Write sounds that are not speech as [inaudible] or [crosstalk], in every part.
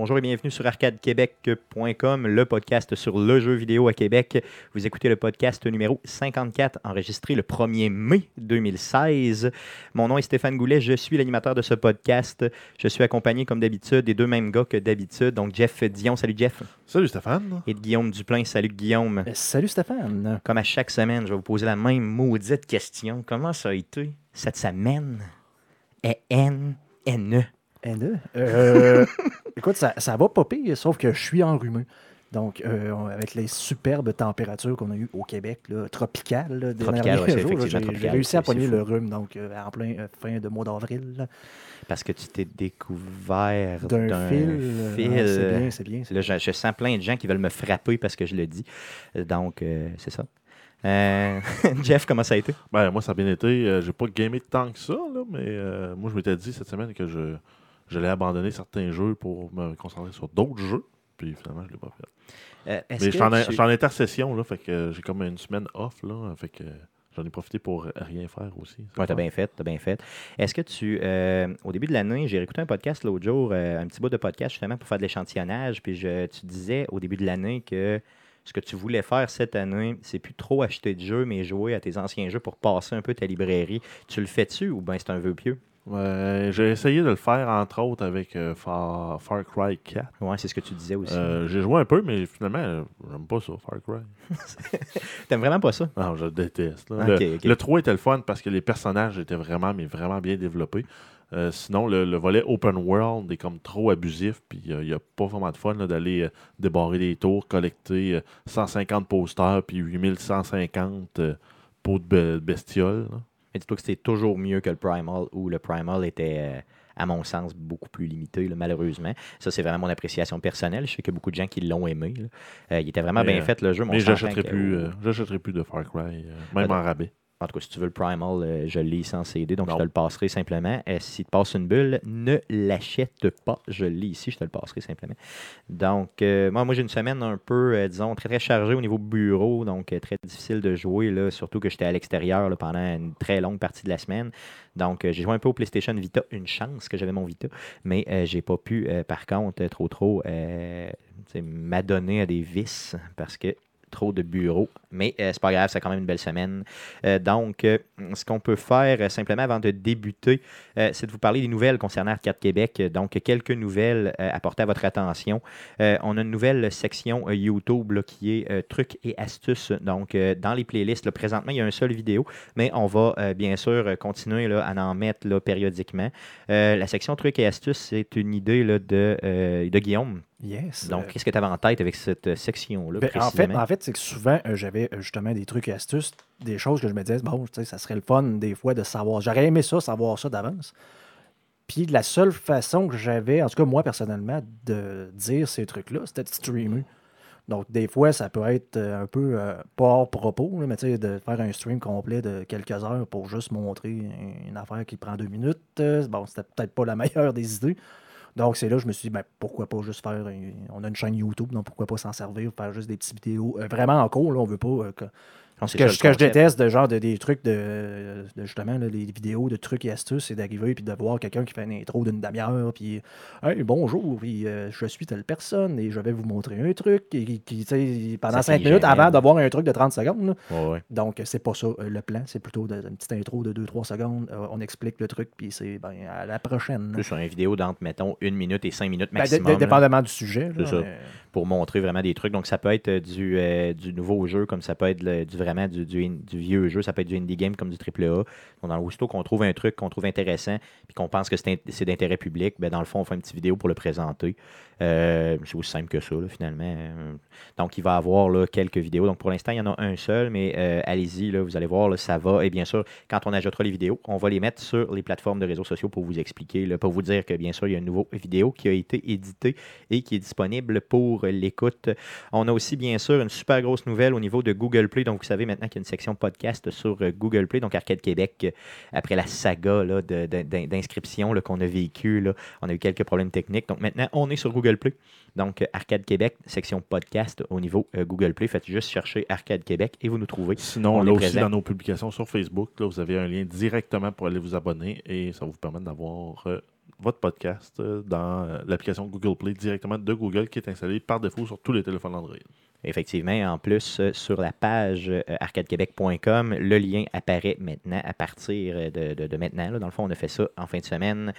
Bonjour et bienvenue sur arcadequebec.com, le podcast sur le jeu vidéo à Québec. Vous écoutez le podcast numéro 54, enregistré le 1er mai 2016. Mon nom est Stéphane Goulet, je suis l'animateur de ce podcast. Je suis accompagné, comme d'habitude, des deux mêmes gars que d'habitude. Donc, Jeff Dion, salut Jeff. Salut Stéphane. Et de Guillaume Duplain, salut Guillaume. Euh, Salut Stéphane. Comme à chaque semaine, je vais vous poser la même maudite question. Comment ça a été cette semaine? E-N-N-E. N2. Euh, [laughs] écoute, ça, ça va pas pire, sauf que je suis enrhumé. Donc, euh, avec les superbes températures qu'on a eues au Québec, là, tropicales, là, des Tropicales, derniers ouais, c'est jours, j'ai- réussi à pogner le rhume, donc euh, en plein euh, fin de mois d'avril. Parce que tu t'es découvert D'un d'un fil. c'est bien, c'est bien. c'est Là, je, je sens plein de gens qui veulent me frapper parce que je le dis. Donc, euh, c'est ça. Euh, [laughs] Jeff, comment ça a été? Ben, moi, ça a bien été. Euh, j'ai pas gamé tant que ça, là, mais euh, moi, je m'étais dit cette semaine que je j'allais abandonner certains jeux pour me concentrer sur d'autres jeux. Puis finalement, je l'ai pas fait. Euh, Mais je suis en, intercession, là, fait que j'ai comme une semaine off, là, fait que j'en ai profité pour rien faire aussi. Ouais, t'as bien fait, t'as bien fait. Est-ce que tu, euh, au début de l'année, j'ai écouté un podcast l'autre jour, euh, un petit bout de podcast justement pour faire de l'échantillonnage, puis je, tu disais au début de l'année que ce que tu voulais faire cette année, c'est plus trop acheter de jeux, mais jouer à tes anciens jeux pour passer un peu ta librairie. Tu le fais-tu ou bien c'est un vœu pieux? Ouais, j'ai essayé de le faire, entre autres, avec euh, Far, Far Cry 4. Ouais, c'est ce que tu disais aussi. Euh, j'ai joué un peu, mais finalement, j'aime pas ça, Far Cry. [laughs] T'aimes vraiment pas ça? Non, je déteste. le, ok. le 3 était le fun parce que les personnages étaient vraiment, mais vraiment bien développés. Euh, sinon, le, le volet open world est comme trop abusif, puis il n'y a pas vraiment de fun d'aller débarrer des tours, collecter euh, 150 posters, puis 8150 euh, pots de be- bestioles. là. Mais dis-toi que c'est toujours mieux que le Primal, où le Primal était, euh, à mon sens, beaucoup plus limité, là, malheureusement. Ça, c'est vraiment mon appréciation personnelle. Je sais qu'il y a beaucoup de gens qui l'ont aimé. Euh, il était vraiment Mais, bien euh, fait, le jeu. Mais j'achèterai que- plus, euh, de Far Cry, même Ah, en rabais. En tout cas, si tu veux le Primal, euh, je l'ai sans CD, donc Non. je te le passerai simplement. Euh, si tu passes une bulle, ne l'achète pas. Je l'ai ici, je te le passerai simplement. Donc, euh, moi, moi j'ai une semaine un peu, euh, disons, très, très chargée au niveau bureau, donc très difficile de jouer, là, surtout que j'étais à l'extérieur pendant une très longue partie de la semaine. Donc, j'ai joué un peu au PlayStation Vita, une chance que j'avais mon Vita, mais j'ai pas pu, par contre, trop, trop m'adonner à des vices parce que trop de bureaux. Mais euh, c'est pas grave, c'est quand même une belle semaine. Euh, donc, euh, ce qu'on peut faire simplement avant de débuter, c'est de vous parler des nouvelles concernant Arcade Québec. Donc, quelques nouvelles euh, à votre attention. On a une nouvelle section YouTube là, qui est trucs et astuces. Donc, dans les playlists, là, présentement, il y a un seul vidéo, mais on va bien sûr continuer là, à en mettre là, périodiquement. La section trucs et astuces, c'est une idée là, de, de Guillaume. Yes. Donc, qu'est-ce que tu avais en tête avec cette section-là ben, en fait, précisément? en fait c'est que souvent, j'avais euh, justement des trucs et astuces, des choses que je me disais, bon, ça serait le fun des fois de savoir. J'aurais aimé ça, savoir ça d'avance. Puis la seule façon que j'avais, en tout cas moi personnellement, de dire ces trucs-là, c'était de streamer. Donc des fois, ça peut être euh, un peu euh, pas hors propos, mais tu sais, de faire un stream complet de quelques heures pour juste montrer une affaire qui prend deux minutes. euh, bon, c'était peut-être pas la [laughs] meilleure des idées. Donc, c'est là que je me suis dit, ben, pourquoi pas juste faire. on a une chaîne YouTube, donc pourquoi pas s'en servir, faire juste des petites vidéos. euh, vraiment en cours, là, on veut pas. euh, que- ce que, je déteste, de genre de, des trucs de, de justement, là, des vidéos de trucs et astuces, c'est d'arriver puis de voir quelqu'un qui fait une intro d'une demi-heure, puis Hey, bonjour, puis euh, je suis telle personne et je vais vous montrer un truc. Et, qui- pendant Ça 5 finit minutes avant d'avoir un truc de 30 secondes. Ouais, ouais. Donc, c'est pas ça euh, le plan, c'est plutôt de- une petite intro de 2-3 secondes. euh, on explique le truc, puis c'est ben, à la prochaine. Plus sur une vidéo d'entre, mettons, une minute et cinq minutes Ben, maximum. là. dépendamment du sujet. C'est ça. mais- pour montrer vraiment des trucs. Donc, ça peut être du, euh, du nouveau jeu, comme ça peut être du, vraiment du, du, vieux jeu, ça peut être du indie game comme du AAA. Donc, dans aussitôt qu'on trouve un truc qu'on trouve intéressant, puis qu'on pense que c'est int- c'est d'intérêt public, ben, dans le fond, on fait une petite vidéo pour le présenter. Euh, c'est aussi simple que ça, finalement. Euh, Donc, il va y avoir là, quelques vidéos. Donc, pour l'instant, il y en a un seul, mais allez-y, vous allez voir, ça va. Et bien sûr, quand on ajoutera les vidéos, on va les mettre sur les plateformes de réseaux sociaux pour vous expliquer, pour vous dire que, bien sûr, il y a une nouvelle vidéo qui a été éditée et qui est disponible pour l'écoute. On a aussi, bien sûr, une super grosse nouvelle au niveau de Google Play. Donc, vous savez maintenant qu'il y a une section podcast sur euh, Google Play, donc Arcade Québec, euh, après la saga d'inscription qu'on a vécu, là, on a eu quelques problèmes techniques. Donc, maintenant, on est sur Google Play. Donc, euh, Arcade Québec, section podcast au niveau euh, Google Play. Faites juste chercher Arcade Québec et vous nous trouvez. Sinon, On là aussi, présent. dans nos publications sur Facebook, là, vous avez un lien directement pour aller vous abonner et ça vous permettre d'avoir euh, votre podcast euh, dans euh, l'application Google Play directement de Google qui est installée par défaut sur tous les téléphones Android. Effectivement, en plus, euh, sur la page euh, arcadequebec.com, le lien apparaît maintenant à partir de, de- maintenant. là. Dans le fond, on a fait ça en fin de semaine.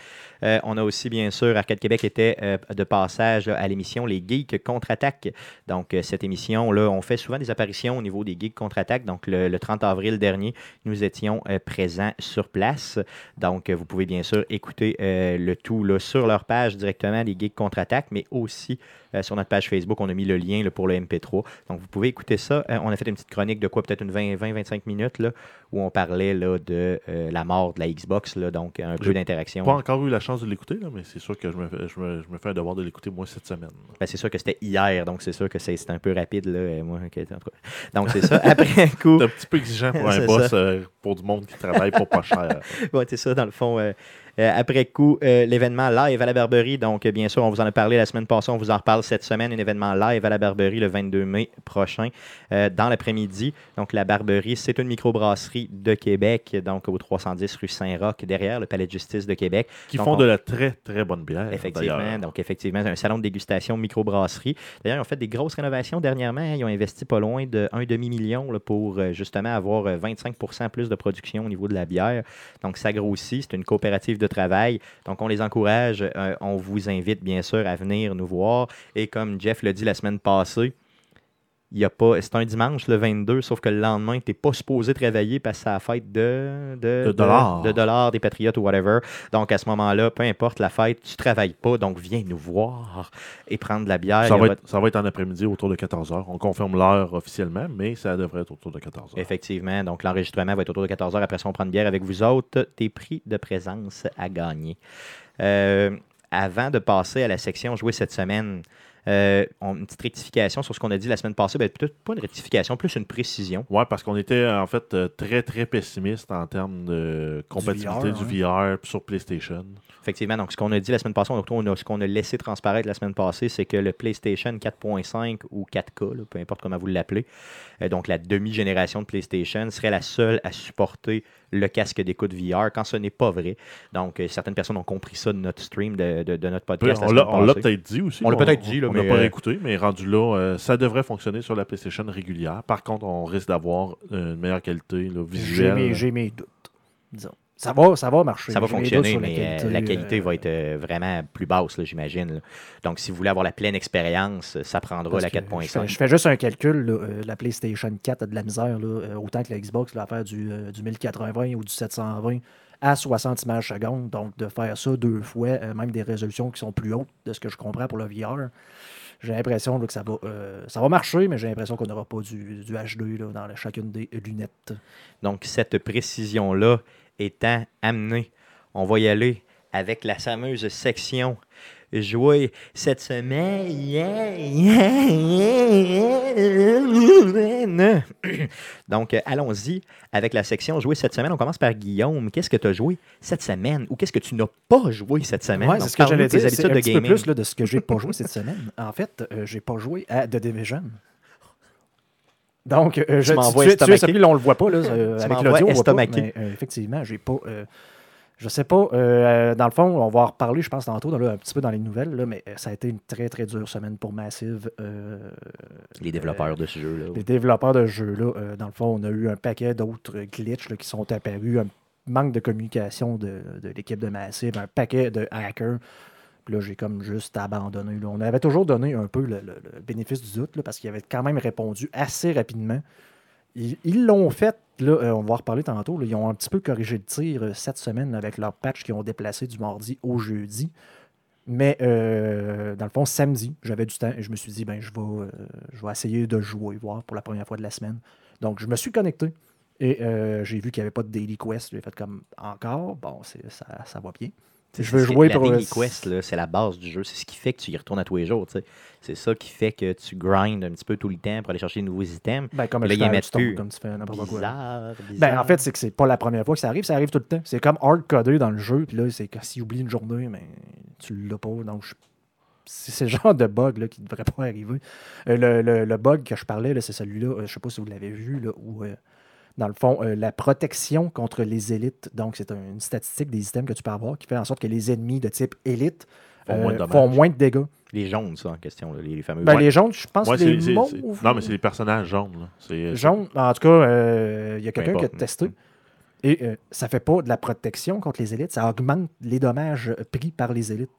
Euh, on a aussi, bien sûr, Arcade Québec était de passage à l'émission Les Geeks Contre-Attaque. Donc, cette émission-là, on fait souvent des apparitions au niveau des Geeks Contre-Attaque. Donc, le, le 30 avril dernier, nous étions présents sur place. Donc, vous pouvez bien sûr écouter le tout là, sur leur page directement, les Geeks Contre-Attaque, mais aussi sur notre page Facebook, on a mis le lien pour le MP3. Donc, vous pouvez écouter ça. Euh, on a fait une petite chronique de quoi, peut-être une 20-25 minutes, là, où on parlait là, de euh, la mort de la Xbox, là, donc un peu d'interaction. Pas encore eu la chance de l'écouter, mais c'est sûr que je me, fais, je, me, je me fais un devoir de l'écouter moi cette semaine. Ben, c'est sûr que c'était hier, donc c'est sûr que c'est un peu rapide. Là, moi. [laughs] Donc, c'est ça. Après [laughs] coup, C'est un petit peu exigeant pour [laughs] un boss, euh, pour du monde qui travaille pour pas cher. Ouais, c'est ça, dans le fond. euh, après coup, euh, l'événement live à la Barberie. Donc, euh, bien sûr, on vous en a parlé la semaine passée. On vous en reparle cette semaine. Un événement live à la Barberie le 22 mai prochain, euh, dans l'après-midi. Donc, la Barberie, c'est une microbrasserie de Québec, donc au 310 rue Saint-Roch, derrière le Palais de justice de Québec. Qui Donc, font on- de la très, très bonne bière. Effectivement, donc effectivement, c'est un salon de dégustation microbrasserie. D'ailleurs, ils ont fait des grosses rénovations dernièrement. Ils ont investi pas loin de un demi-million là, pour euh, justement avoir euh, 25% plus de production au niveau de la bière. Donc, ça grossit. C'est une coopérative de travail. Donc, on les encourage. Euh, on vous invite, bien sûr, à venir nous voir. Et comme Jeff l'a dit la semaine passée, y a pas, c'est un dimanche le 22, sauf que le lendemain, tu n'es pas supposé travailler parce que c'est la fête de, de, De dollars. de dollars, des patriotes ou whatever. Donc à ce moment-là, peu importe la fête, tu travailles pas, donc viens nous voir et prendre de la bière. Ça va, être, ça va être en après-midi autour de 14h. On confirme l'heure officiellement, mais ça devrait être autour de 14h. Effectivement, donc l'enregistrement va être autour de 14h. Après ça, on prend une bière avec vous autres. Tes prix de présence à gagner. Euh, avant de passer à la section jouer cette semaine, euh, on- une petite rectification sur ce qu'on a dit la semaine passée. Ben, peut-être pas une rectification, plus une précision. Ouais, parce qu'on était en fait euh, très très pessimiste en termes de compatibilité VR, du VR, sur PlayStation. Effectivement, donc ce qu'on a dit la semaine passée, on on a- ce qu'on a laissé transparaître la semaine passée, c'est que le PlayStation 4.5 ou 4K, là, peu importe comment vous l'appelez, euh, donc la demi-génération de PlayStation, serait la seule à supporter le casque d'écoute VR, quand ce n'est pas vrai. Donc, euh, certaines personnes ont compris ça de notre stream, de, de- de notre podcast. on l'a peut-être dit aussi. On l'a peut-être dit, là, on n'a mais, pas euh, écouté, mais rendu là, euh, ça devrait fonctionner sur la PlayStation régulière. Par contre, on risque d'avoir une meilleure qualité là, J'ai visuelle. mes, j'ai mes doutes. Disons. Ça va, ça va marcher. Ça va fonctionner, la mais euh, qualité, la qualité euh, va être euh, vraiment plus basse, j'imagine. Donc, si vous voulez avoir la pleine expérience, ça prendra la que Je fais, 4.5. je fais juste un calcul. là, euh, la PlayStation 4 a de la misère, là, autant que la Xbox, là, à faire du, du 1080 ou du 720 à 60 images secondes. Donc, de faire ça deux fois, même des résolutions qui sont plus hautes de ce que je comprends pour le VR, j'ai l'impression que ça va, euh, ça va marcher, mais j'ai l'impression qu'on n'aura pas du, du HD là, dans la- chacune des lunettes. Donc, cette précision-là étant amenée, on va y aller avec la fameuse section jouer cette semaine. [coughs] Donc, euh, allons-y avec la section jouer cette semaine. On commence par Guillaume. Qu'est-ce que tu as joué cette semaine? Ou qu'est-ce que tu n'as pas joué cette semaine? C'est ce que j'allais dire. C'est un de petit peu gaming. plus là, de ce que j'ai pas joué cette semaine. En fait, euh, j'ai pas joué à The Division. Donc, euh, je, tu, tu, tu es estomaqué. celui là, on le voit pas. Là, euh, Tu avec l'audio, voit pas. estomaqué. Mais, euh, effectivement, j'ai pas. je sais pas. dans le fond, on va en reparler, je pense, tantôt, dans, là, un petit peu dans les nouvelles. Là, mais ça a été une très, très dure semaine pour Massive. Les développeurs de ce jeu-là. les développeurs de jeux, là, euh, dans le fond, on a eu un paquet d'autres glitches qui sont apparus, un manque de communication de, de l'équipe de Massive, un paquet de hackers. Puis là, j'ai comme juste abandonné. là. On avait toujours donné un peu le, bénéfice du doute, là, parce qu'ils avaient quand même répondu assez rapidement. Ils l'ont fait, là, euh, on va en reparler tantôt, ils ont un petit peu corrigé le tir euh, cette semaine avec leur patch qu'ils ont déplacé du mardi au jeudi. Mais euh, dans le fond, samedi, j'avais du temps et je me suis dit, ben, je vais, je vais essayer de jouer, voir pour la première fois de la semaine. Donc, je me suis connecté et j'ai vu qu'il n'y avait pas de Daily Quest. J'ai fait comme encore, bon, ça, ça va bien. Je veux jouer la pour. Daily Quest, là, c'est la base du jeu. C'est ce qui fait que tu y retournes à tous les jours. C'est ça qui fait que tu grindes un petit peu tout le temps pour aller chercher de nouveaux items. Ben, comme Là, plus. comme tu fais n'importe quoi. Bizarre, Ben, en fait, c'est que c'est pas la première fois que ça arrive, ça arrive tout le temps. C'est comme hard-codé dans le jeu, puis là, c'est que oublie une journée, mais tu l'as pas. Donc, je- c'est le [laughs] genre de bug là, qui ne devrait pas arriver. Euh, le, le- le bug que je parlais, c'est celui-là, euh, je sais pas si vous l'avez vu, là, où euh, dans le fond, euh, la protection contre les élites. Donc, c'est un- une statistique des items que tu peux avoir qui fait en sorte que les ennemis de type élite Font euh, moins de dommages. font moins de dégâts. Les jaunes, ça, en question, là, les, fameux. Ben, Ouais. Les jaunes, je pense Ouais, que les mauves... Non, mais c'est les personnages jaunes. Jaunes, en tout cas, euh, il y a quelqu'un qui a testé. Et euh, ça fait pas de la protection contre les élites, ça augmente les dommages euh, pris par les élites.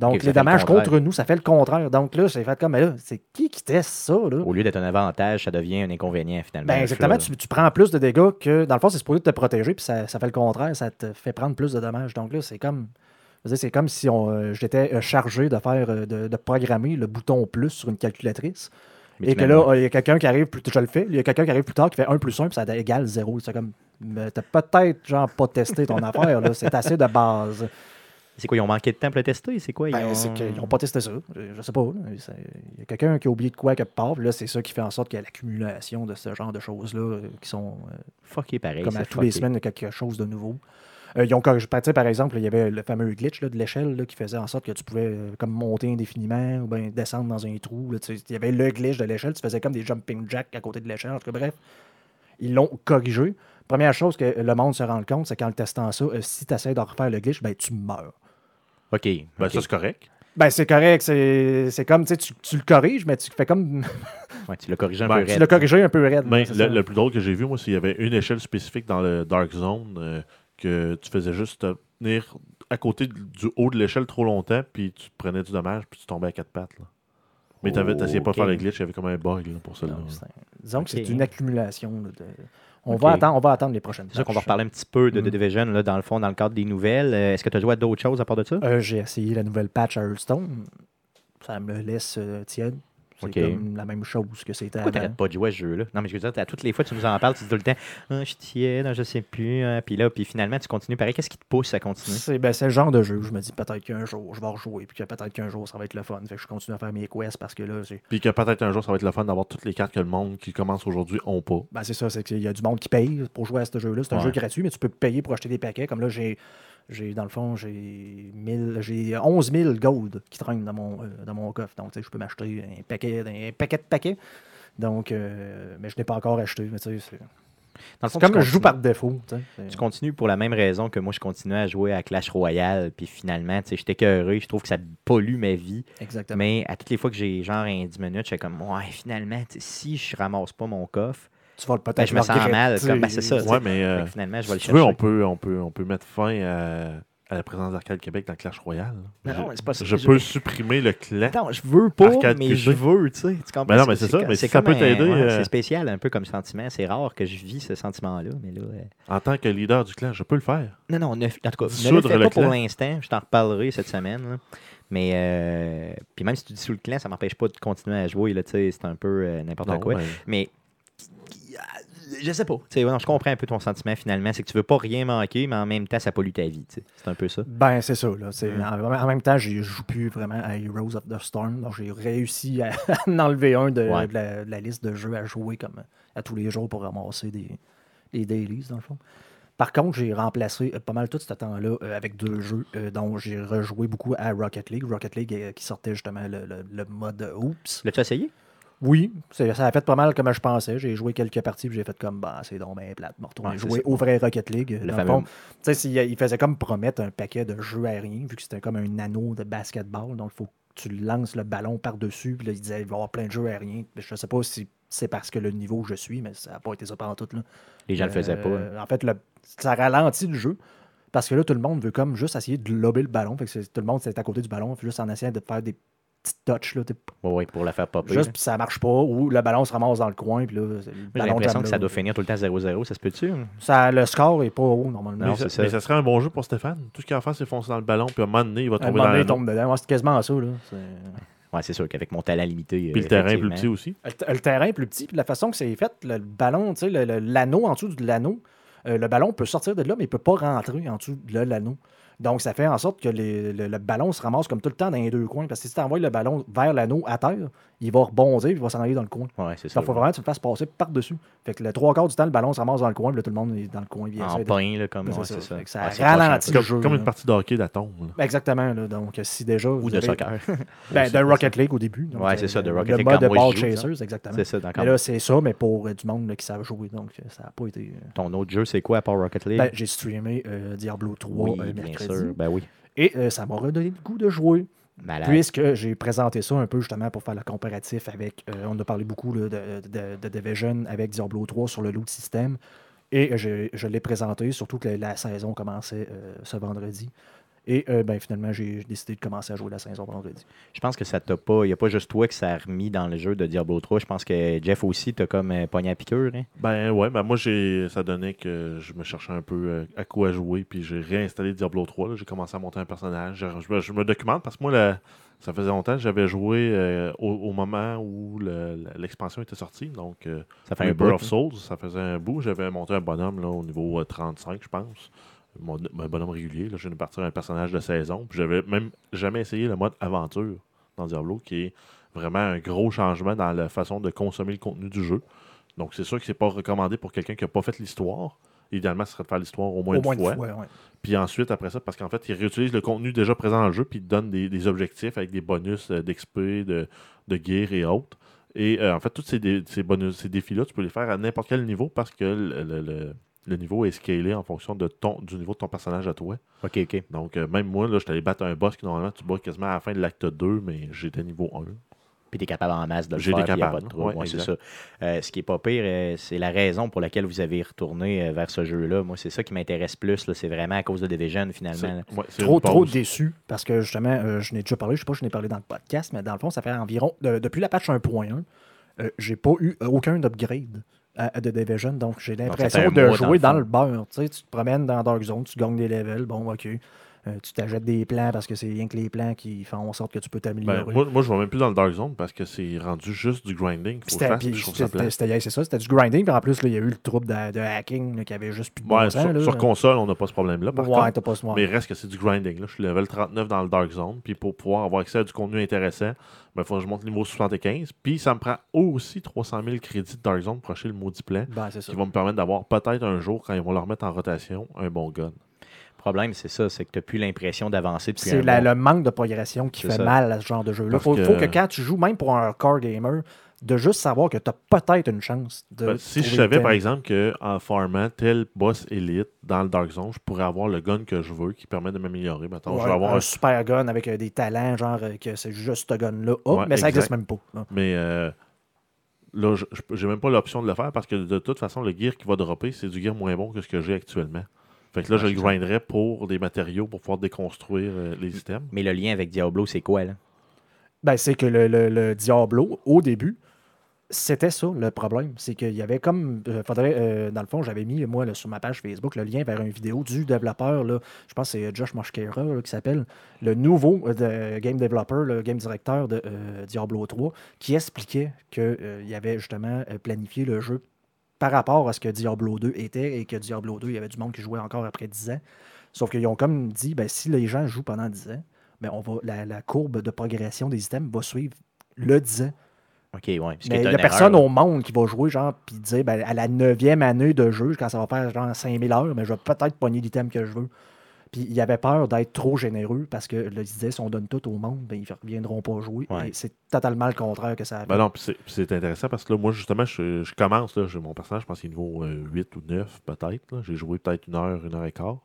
Donc, les le dommages contre nous, ça fait le contraire. Donc là, c'est fait comme, mais là, c'est qui qui teste ça, là? Au lieu d'être un avantage, ça devient un inconvénient, finalement. Ben, exactement, tu, tu prends plus de dégâts que. Dans le fond, c'est supposé te protéger, puis ça, ça fait le contraire, ça te fait prendre plus de dommages. Donc là, c'est comme. C'est comme si on, euh, j'étais euh, chargé de faire euh, de, de programmer le bouton plus sur une calculatrice. Mais et que là, il y a quelqu'un qui arrive, plus, je le fais, il y a quelqu'un qui arrive plus tard qui fait 1 plus 1, puis ça égale 0. C'est comme, t'as peut-être, genre, pas testé ton [laughs] affaire, là. C'est assez de base. C'est quoi, ils ont manqué de temps pour le tester? C'est quoi? ils Ben, ont- c'est qu'ils n'ont pas testé ça. Je, je sais pas. Il y a quelqu'un qui a oublié de quoi quelque part, puis là, c'est ça qui fait en sorte qu'il y a l'accumulation de ce genre de choses-là euh, qui sont euh, Fucké pareil. comme à tous les semaines, il y a quelque chose de nouveau. Euh, ils ont sais, par exemple, il y avait le fameux glitch là, de l'échelle qui faisait en sorte que tu pouvais euh, comme monter indéfiniment ou bien descendre dans un trou. là, il y avait le glitch de l'échelle, tu faisais comme des jumping jacks à côté de l'échelle. En tout cas, bref, ils l'ont corrigé. Première chose que le monde se rend compte, c'est qu'en le testant ça, euh, si tu essaies de refaire le glitch, ben, tu meurs. OK. Ben, ça, c'est correct. Ben, c'est correct, c'est c'est comme, tu sais, tu tu le corriges, mais tu fais comme. [laughs] Ouais, tu l'as corrigé un Ben, peu tu raide. l'as corrigé un peu raide. Ben, le, ça. le plus drôle que j'ai vu, moi, c'est qu'il y avait une échelle spécifique dans le Dark Zone euh, que tu faisais juste te tenir à côté du haut de l'échelle trop longtemps, puis tu te prenais du dommage, puis tu tombais à quatre pattes. Là. Mais tu n'essayais pas de faire le glitch, il y avait comme un bug là, pour c'est- disons que c'est une accumulation. là, de- On, va attendre, on va attendre les prochaines C'est sûr qu'on va reparler un petit peu de The Mhm. Division, là, dans le fond, dans le cadre des nouvelles. Euh, Est-ce que tu as joué à d'autres choses à part de ça? Euh, J'ai essayé la nouvelle patch à Hearthstone. Ça me laisse euh, tiède. C'est comme la même chose que c'était Pourquoi avant. t'arrêtes pas de jouer à ce jeu-là? Non, mais je veux dire, à toutes les fois, tu nous en parles, tu dis tout le temps, ah, je ah, je sais plus, ah, puis là, puis finalement, tu continues pareil. Qu'est-ce qui te pousse à continuer? C'est ben, c'est le genre de jeu où je me dis peut-être qu'un jour je vais rejouer, puis que peut-être qu'un jour ça va être le fun. Fait que je continue à faire mes quests parce que là, c'est Puis que peut-être un jour, ça va être le fun d'avoir toutes les cartes que le monde qui commence aujourd'hui ont pas. ben, c'est ça, c'est qu'il y a du monde qui paye pour jouer à ce jeu-là. C'est un Ouais. jeu gratuit, mais tu peux payer pour acheter des paquets. Comme là, j'ai. J'ai, dans le fond, j'ai 1000 j'ai 11 000 gold qui traînent dans mon, euh, dans mon coffre. Donc, tu sais, je peux m'acheter un paquet, un paquet de paquets. Donc, euh, mais je n'ai pas encore acheté. Mais tu sais, c'est comme je joue par défaut. tu continues pour la même raison que moi, je continuais à jouer à Clash Royale, puis finalement, tu sais, j'étais écœuré, je trouve que ça pollue ma vie. Exactement. Mais à toutes les fois que j'ai genre un 10 minutes, je suis comme, ouais, finalement, si je ramasse pas mon coffre, tu vas peut-être ben, je me le sens mal, comme, ben, c'est ça. Ouais, mais euh, finalement, je vais le si tu veux, chercher. on peut, on, peut, on peut mettre fin à, à la présence d'Arcade Québec dans Clash Royale. Non, je, non, c'est pas ça. je Je- peux supprimer le clan. Non, je veux pas, Arcade mais je veux, tu sais. Tu comprends? Ben non, mais c'est ça, mais si ça peut t'aider, ouais, euh, C'est spécial un peu comme sentiment. C'est rare que je vis ce sentiment-là, mais là... euh, En tant que leader du clan, je peux le faire. Non, non, ne, en tout cas, ne le fais le pas pour clan. l'instant. Je t'en reparlerai cette semaine. là. Mais, euh, puis même si tu dissous le clan, ça m'empêche pas de continuer à jouer. Là, tu sais, c'est un peu euh, n'importe Non, quoi. ben, Mais je sais pas. Non, je comprends un peu ton sentiment finalement. C'est que tu veux pas rien manquer, mais en même temps, ça pollue ta vie. C'est un peu ça. Ben, c'est ça. Là. Mm. en, en même temps, je joue plus vraiment à Heroes of the Storm. Donc, j'ai réussi [laughs] à en enlever un de, Ouais. de la, de la liste de jeux à jouer comme à tous les jours pour ramasser des, des dailies, dans le fond. Par contre, j'ai remplacé euh, pas mal tout ce temps-là euh, avec deux jeux euh, dont j'ai rejoué beaucoup à Rocket League. Rocket League euh, qui sortait justement le, le- le mode Oops. L'as-tu essayé? Oui, ça a fait pas mal comme je pensais. J'ai joué quelques parties puis j'ai fait comme bah c'est donc bien plate. Ouais, c'est jouer au vrai Rocket League. Le fameux- tu sais, il faisait comme promettre un paquet de jeux aériens, vu que c'était comme un anneau de basketball. Donc, il faut que tu lances le ballon par-dessus. Puis là, il disait il va y avoir plein de jeux aériens. Mais Je sais pas si c'est parce que le niveau où je suis, mais ça n'a pas été ça pendant tout. Là. Les gens le faisaient pas. hein. Euh, En fait, le- ça ralentit le jeu. Parce que là, tout le monde veut comme juste essayer de lober le ballon. Fait que tout le monde, c'est à côté du ballon. Juste en essayant de faire des petites touches. Là, Ouais, ouais, pour la faire popper. juste puis ça marche pas. Ou le ballon se ramasse dans le coin. Puis là, le J'ai l'impression que ça doit finir tout le temps 0-0. Ça se peut-tu? Ça, le score est pas haut normalement. Non, mais, ça, ça. mais ça serait un bon jeu pour Stéphane. Tout ce qu'il a à faire, c'est foncer dans le ballon, puis à un moment donné, il va Un tomber moment dans il tombe dedans. Ouais, c'est quasiment ça. Là. C'est- Ouais, c'est sûr qu'avec mon talent limité. Puis euh, le terrain est plus petit aussi. Le, le terrain est plus petit, puis la façon que c'est fait, le ballon, tu sais, le- le- l'anneau en dessous de l'anneau, euh, le ballon peut sortir de là, mais il peut pas rentrer en dessous de là, l'anneau. Donc, ça fait en sorte que les- le, le ballon se ramasse comme tout le temps dans les deux coins. Parce que si tu envoies le ballon vers l'anneau à terre, il va rebondir, il va s'en aller dans le coin. Ouais, c'est ça. Il faut vraiment que tu le fasses passer par-dessus. Fait que le trois quarts du temps, le ballon se ramasse dans le coin, puis là, tout le monde est dans le coin. il En pain, là, comme ouais, c'est ça. ça. C'est ralentit. le Comme, jeu, comme une partie de hockey d'atome. là. Exactement. Là, donc, si déjà. Ou de avez- soccer. [laughs] Ben, de Rocket League au début. Donc, Ouais, c'est ça, de euh, Rocket le League mode quand de Ball Chasers, exactement. C'est ça. Mais là, c'est ça, mais pour euh, du monde là, qui savent jouer. Donc, euh, ça n'a pas été. euh, Ton autre jeu, c'est quoi à part Rocket League? Ben, j'ai streamé euh, Diablo 3 oui, euh, bien mercredi. Sûr. Ben oui. Et euh, ça m'a redonné le goût de jouer. Malade. Puisque j'ai présenté ça un peu justement pour faire le comparatif avec. euh, on a parlé beaucoup là, de, de- de Division avec Diablo 3 sur le loot system. Et je, je l'ai présenté, surtout que la, la saison commençait euh, ce vendredi. Et euh, ben, finalement, j'ai décidé de commencer à jouer la saison vendredi. Je pense que ça t'a pas. Il n'y a pas juste toi que ça a remis dans le jeu de Diablo 3. Je pense que Jeff aussi, t'as comme euh, pogné à piqûre. Hein? Ben ouais, ben moi j'ai ça donnait que je me cherchais un peu euh, à quoi jouer, puis j'ai réinstallé Diablo 3. là. J'ai commencé à monter un personnage. Je, je me- je me documente parce que moi, la- ça faisait longtemps que j'avais joué euh, au, au moment où le- l'expansion était sortie. Donc, euh, Ça fait un bout. of Souls, ça faisait un bout. J'avais monté un bonhomme là, au niveau euh, 35, je pense. Mon, mon bonhomme régulier. Là, je viens de partir un personnage de saison. Puis j'avais même jamais essayé le mode aventure dans Diablo, qui est vraiment un gros changement dans la façon de consommer le contenu du jeu. Donc c'est sûr que c'est pas recommandé pour quelqu'un qui n'a pas fait l'histoire. Idéalement, ce serait de faire l'histoire au moins, Au une, moins fois. une fois, ouais. Puis ensuite, après ça, parce qu'en fait, ils réutilisent le contenu déjà présent dans le jeu, puis ils te donnent des, des objectifs avec des bonus euh, d'XP, de, de gear et autres. Et euh, en fait, tous ces, dé- ces bonus, ces défis-là, tu peux les faire à n'importe quel niveau parce que le, le- le- le niveau est scalé en fonction de ton, du niveau de ton personnage à toi. Ok, ok. Donc, euh, même moi, là, je suis allé battre un boss qui normalement tu bats quasiment à la fin de l'acte 2, mais j'étais niveau 1. Puis t'es capable en masse de le J'ai faire, été puis y a pas capable, de trouble. ouais, Ouais, c'est ça. Euh, ce qui est pas pire, euh, c'est la raison pour laquelle vous avez retourné euh, vers ce jeu-là. Moi, c'est ça qui m'intéresse plus. C'est vraiment à cause de Division, finalement. ouais, Trop, trop déçu parce que justement, euh, je n'ai déjà parlé, je sais pas si je n'ai parlé dans le podcast, mais dans le fond, ça fait environ, de- depuis la patch 1.1, euh, j'ai pas eu aucun upgrade à, The Division, donc j'ai l'impression de jouer dans le beurre. Tu sais, tu te promènes dans Dark Zone, tu gagnes des levels, bon, ok. Euh, tu t'achètes des plans parce que c'est rien que les plans qui font en sorte que tu peux Ben, t'améliorer. moi, moi, je vais même plus dans le Dark Zone parce que c'est rendu juste du grinding. Faut C'était ça c'était- plate. c'était- c'est ça, c'était du grinding. Puis en plus, il y a eu le trouble de, de hacking là, qui avait juste plus de Ouais, sur, là. sur console, on n'a pas ce problème-là. Ouais, pas ce Mais il reste que c'est du grinding. Là. Je suis level 39 dans le Dark Zone. Puis pour pouvoir avoir accès à du contenu intéressant, il faut que je monte niveau 75. Puis ça me prend aussi 300 000 crédits de Dark Zone pour acheter le maudit plan. Ben. Qui va me permettre d'avoir peut-être un jour, quand ils vont le remettre en rotation, un bon gun. Le problème, c'est ça, c'est que tu n'as plus l'impression d'avancer depuis C'est le manque de progression qui fait ça. mal à ce genre de jeu-là. Il faut, que- faut que quand tu joues, même pour un core gamer, de juste savoir que tu as peut-être une chance de. Ben, si je savais, par exemple, qu'en farmant tel boss élite dans le Dark Zone, je pourrais avoir le gun que je veux qui permet de m'améliorer. Mettons, je vais avoir un un super gun avec euh, des talents, genre euh, que c'est juste ce gun-là. Oh, Ouais, mais ça n'existe même pas. là. Mais euh, là, j'ai même pas l'option de le faire parce que de toute façon, le gear qui va dropper, c'est du gear moins bon que ce que j'ai actuellement. Fait que là, Ouais, je le grinderais pour des matériaux pour pouvoir déconstruire euh, les items. Mais le lien avec Diablo, c'est quoi, là? Ben, c'est que le, le- le Diablo, au début, c'était ça le problème. C'est qu'il y avait comme. euh, faudrait, euh, dans le fond, j'avais mis, moi, là, sur ma page Facebook, le lien vers une vidéo du développeur, là, je pense que c'est Josh Moshkera qui s'appelle, le nouveau euh, de game developer, le game directeur de euh, Diablo 3, qui expliquait qu'il y avait justement planifié le jeu par rapport à ce que Diablo 2 était et que Diablo 2, il y avait du monde qui jouait encore après 10 ans. Sauf qu'ils ont comme dit, ben, si les gens jouent pendant 10 ans, ben, on va, la, la courbe de progression des items va suivre le 10 ans. OK, ouais. Parce que Mais il n'y a personne erreur, au monde qui va jouer, genre, puis dire, ben, à la neuvième année de jeu, quand ça va faire genre 5000 heures, mais je vais peut-être pogner l'item que je veux. Puis il avait peur d'être trop généreux parce que là, il disait, si on donne tout au monde, ben, ils ne reviendront pas jouer. Ouais. C'est totalement le contraire que ça a fait. Ben non, puis c'est- intéressant parce que là, moi, justement, je, je commence. Là, j'ai mon personnage, je pense qu'il est niveau euh, 8 ou 9, peut-être. là. J'ai joué peut-être une heure, une heure et quart.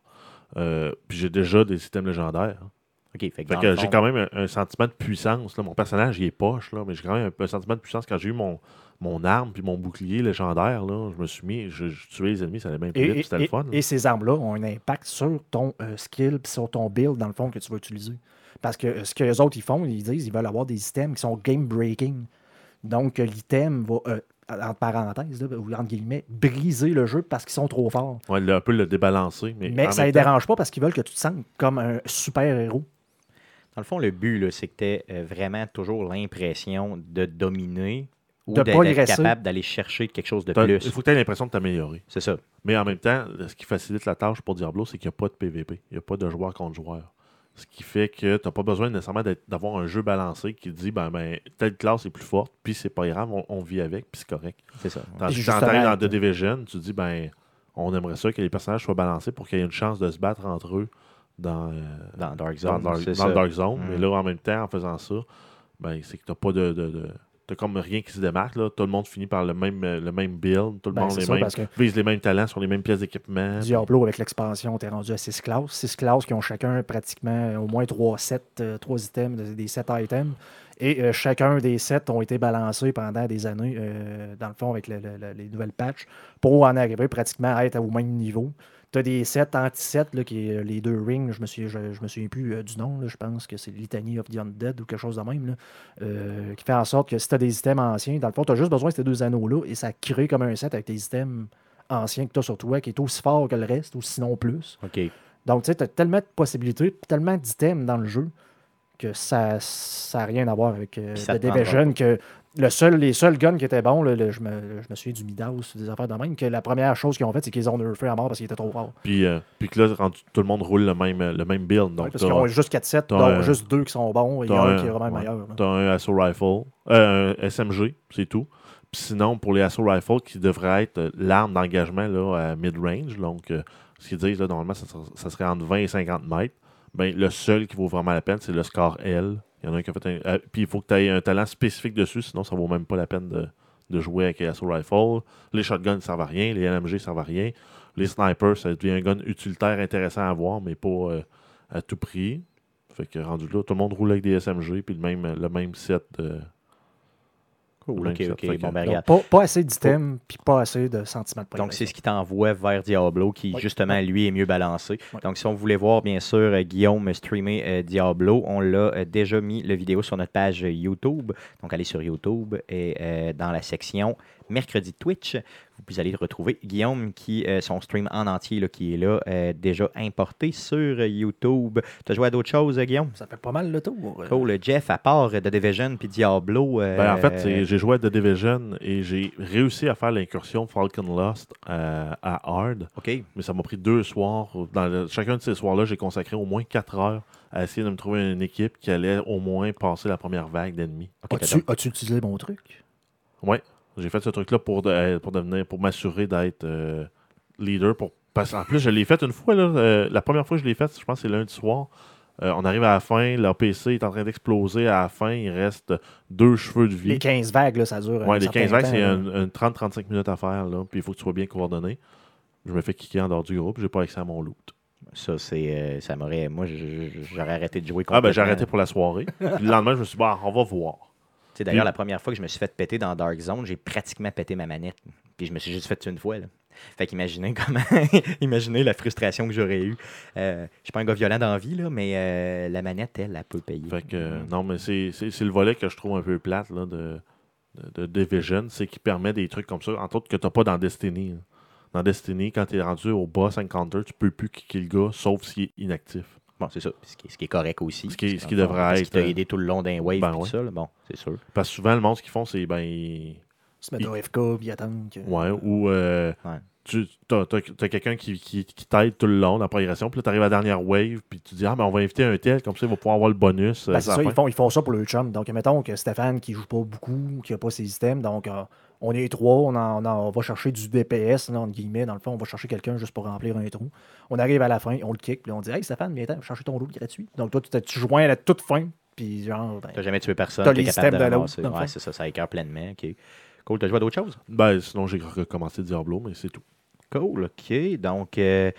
Euh, puis j'ai déjà des systèmes légendaires. hein. OK, fait que, que j'ai quand même un, un sentiment de puissance. Là. Mon personnage, il est poche, là, mais j'ai quand même un, un sentiment de puissance. Quand j'ai eu mon, mon arme puis mon bouclier légendaire, là, je me suis mis, je, je tuais les ennemis, ça allait bien plus Et, vite, c'était le fun. là. et ces armes-là ont un impact sur ton euh, skill puis sur ton build, dans le fond, que tu vas utiliser. Parce que euh, ce que les autres ils font, ils disent ils veulent avoir des items qui sont game-breaking. Donc, euh, l'item va, euh, entre parenthèses, là, ou entre guillemets, briser le jeu parce qu'ils sont trop forts. Ouais, un peu le débalancer. Mais, Mais ça ne les temps- dérange pas parce qu'ils veulent que tu te sentes comme un super-héros. Dans le fond, le but, là, c'est que tu vraiment toujours l'impression de dominer Ou De d'être- capable d'aller chercher quelque chose de T'as- plus. Il faut que tu aies l'impression de t'améliorer. C'est ça. Mais en même temps, ce qui facilite la tâche pour Diablo, c'est qu'il n'y a pas de PVP. Il n'y a pas de joueur contre joueur. Ce qui fait que tu n'as pas besoin nécessairement d'être- d'avoir un jeu balancé qui te dit ben, ben, telle classe est plus forte, puis c'est pas grave, on, on vit avec, puis c'est correct. C'est ça. Tandis que dans The Division, tu dis ben on aimerait ça que les personnages soient balancés pour qu'il y ait une chance de se battre entre eux dans, euh, Dans Dark dans, Zone. Dark- c'est dans ça. le Dark Zone. Mm. Mais là, en même temps, en faisant ça, ben, c'est que t'as pas de. de, de- t'as comme rien qui se démarque. Là. Tout le monde finit par le même, euh, le même build. Tout le Ben, monde les ça, mêmes, vise les mêmes talents sur les mêmes pièces d'équipement. Diablo, avec l'expansion, t'es rendu à 6 classes. 6 classes qui ont chacun pratiquement au moins 3 sets, 3 items, de- des 7 items. Et euh, chacun des sets ont été balancés pendant des années, euh, dans le fond, avec le- le- le- les nouvelles patchs, pour en arriver pratiquement à être au même niveau. Tu as des sets anti-sets, là, qui est euh, les deux rings, je me souviens, je, je me souviens plus euh, du nom, là, je pense que c'est Litany of the Undead ou quelque chose de même, là, euh, qui fait en sorte que si tu as des items anciens, dans le fond, tu as juste besoin de ces deux anneaux-là et ça crée comme un set avec tes items anciens que tu as sur toi qui est aussi fort que le reste, ou sinon plus. OK. Donc, tu sais, tu as tellement de possibilités, tellement d'items dans le jeu que ça n'a rien à voir avec euh, The Division. Que le seul, les seuls guns qui étaient bons, là, le- je, me, je me souviens du Midas, des affaires de même, que la première chose qu'ils ont fait, c'est qu'ils ont nerfé à mort parce qu'il était trop fort. Puis, euh, puis que là, rendu- tout le monde roule le même, le même build. Donc, Ouais, parce qu'ils ont juste 4 sets, t'as dont un- juste deux qui sont bons et un un- qui est vraiment ouais. meilleur. T'as un assault rifle, euh, un SMG, c'est tout. Puis sinon, pour les assault rifles, qui devrait être euh, l'arme d'engagement là, à mid-range, donc euh, ce qu'ils disent, là, normalement, ça serait entre 20 et 50 mètres. Ben, le seul qui vaut vraiment la peine, c'est le score L. Il y en a un qui a fait un. euh, puis il faut que tu aies un talent spécifique dessus, sinon ça vaut même pas la peine de, de jouer avec les assault rifle. Les shotguns ne servent à rien, les LMG ne servent à rien. Les snipers, ça devient un gun utilitaire intéressant à avoir, mais pas euh, à tout prix. Fait que rendu là, tout le monde roule avec des SMG, puis le même, le même set de. Cool. OK. OK. Bon, ben, regarde. pas, pas assez d'items, puis pas assez de sentiments de Donc, c'est ce qui t'envoie vers Diablo, qui, Oui. justement, lui, est mieux balancé. Oui. Donc, si on voulait voir, bien sûr, euh, Guillaume streamer euh, Diablo, on l'a euh, déjà mis le vidéo sur notre page YouTube. Donc, allez sur YouTube et euh, dans la section mercredi Twitch, vous allez retrouver Guillaume qui, euh, son stream en entier, là, qui est là, euh, déjà importé sur YouTube. Tu as joué à d'autres choses, euh, Guillaume? Ça fait pas mal le tour. Cool. Jeff, à part The Division puis Diablo. euh, Ben, en fait, j'ai joué à The Division et j'ai réussi à faire l'incursion Falcon Lost euh, à Hard, OK. mais ça m'a pris deux soirs. Dans le- chacun de ces soirs-là, j'ai consacré au moins quatre heures à essayer de me trouver une équipe qui allait au moins passer la première vague d'ennemis. As-tu as-tu utilisé mon truc? Ouais, j'ai fait ce truc-là pour, de- pour devenir, pour m'assurer d'être euh, leader. Pour, parce en plus, je l'ai fait une fois. Là, euh, la première fois que je l'ai fait, je pense que c'est lundi soir. Euh, on arrive à la fin, l'APC est en train d'exploser. À la fin, il reste deux cheveux de vie. Les 15 vagues, là, ça dure. un Ouais, les certain 15 vagues, c'est là. un, un 30-35 minutes à faire. Là, puis il faut que tu sois bien coordonné. Je me fais kicker en dehors du groupe. J'ai pas accès à mon loot. Ça, c'est, euh, ça m'aurait. Moi, j'aurais arrêté de jouer Ah, ben j'ai complètement. arrêté pour la soirée. puis le lendemain, je me suis dit, bah, on va voir. Sais, D'ailleurs, Puis- la première fois que je me suis fait péter dans Dark Zone, j'ai pratiquement pété ma manette. Puis je me suis juste fait une fois. Là. Fait qu'imaginez [laughs] comment. imaginez la frustration que j'aurais eue. Euh, je suis pas un gars violent dans la vie, là, mais euh, la manette, elle, elle peut payer. Fait que, euh, non, mais c'est c'est- c'est le volet que je trouve un peu plate là, de, de, de Division. C'est qu'il permet des trucs comme ça, entre autres que tu n'as pas dans Destiny. là. Dans Destiny, quand tu es rendu au boss encounter, tu peux plus kicker le gars, sauf s'il est inactif. Bon, c'est ça. Ce qui, est- ce qui est correct aussi. Ce qui- ce qui devrait parce être, t'a euh, aidé tout le long d'un wave ben tout ouais. ça. là. Bon, c'est sûr. Parce que souvent, le monde, ce qu'ils font, c'est ben, ils- Se mettre au FK, puis attendre. que- Ouais, ou euh, Ouais. tu as, quelqu'un qui, qui, qui t'aide tout le long dans la progression, puis là, tu arrives à la dernière wave, puis tu dis, ah, ben, on va inviter un tel, comme ça, il va pouvoir avoir le bonus. euh, Ben, c'est la ça, ils font, ils font ça pour le chum. Donc, mettons que Stéphane, qui joue pas beaucoup, qui a pas ses systèmes, donc euh, on est trois, on, en- on en- on va chercher du DPS, là, entre guillemets, dans le fond, on va chercher quelqu'un juste pour remplir un trou. On arrive à la fin, on le kick, puis on dit Hey Stéphane, viens t'en chercher ton lot gratuit. Donc, toi, tu, t'as- tu joins à la toute fin, puis genre, ben, T'as jamais tué personne. T'as T'es les capable de de ramasser. Ouais, c'est ça. Ça écœure pleinement. OK. Cool. T'as joué à d'autres choses? Ben, sinon, j'ai recommencé Diablo, mais c'est tout. Cool, ok. Donc, euh,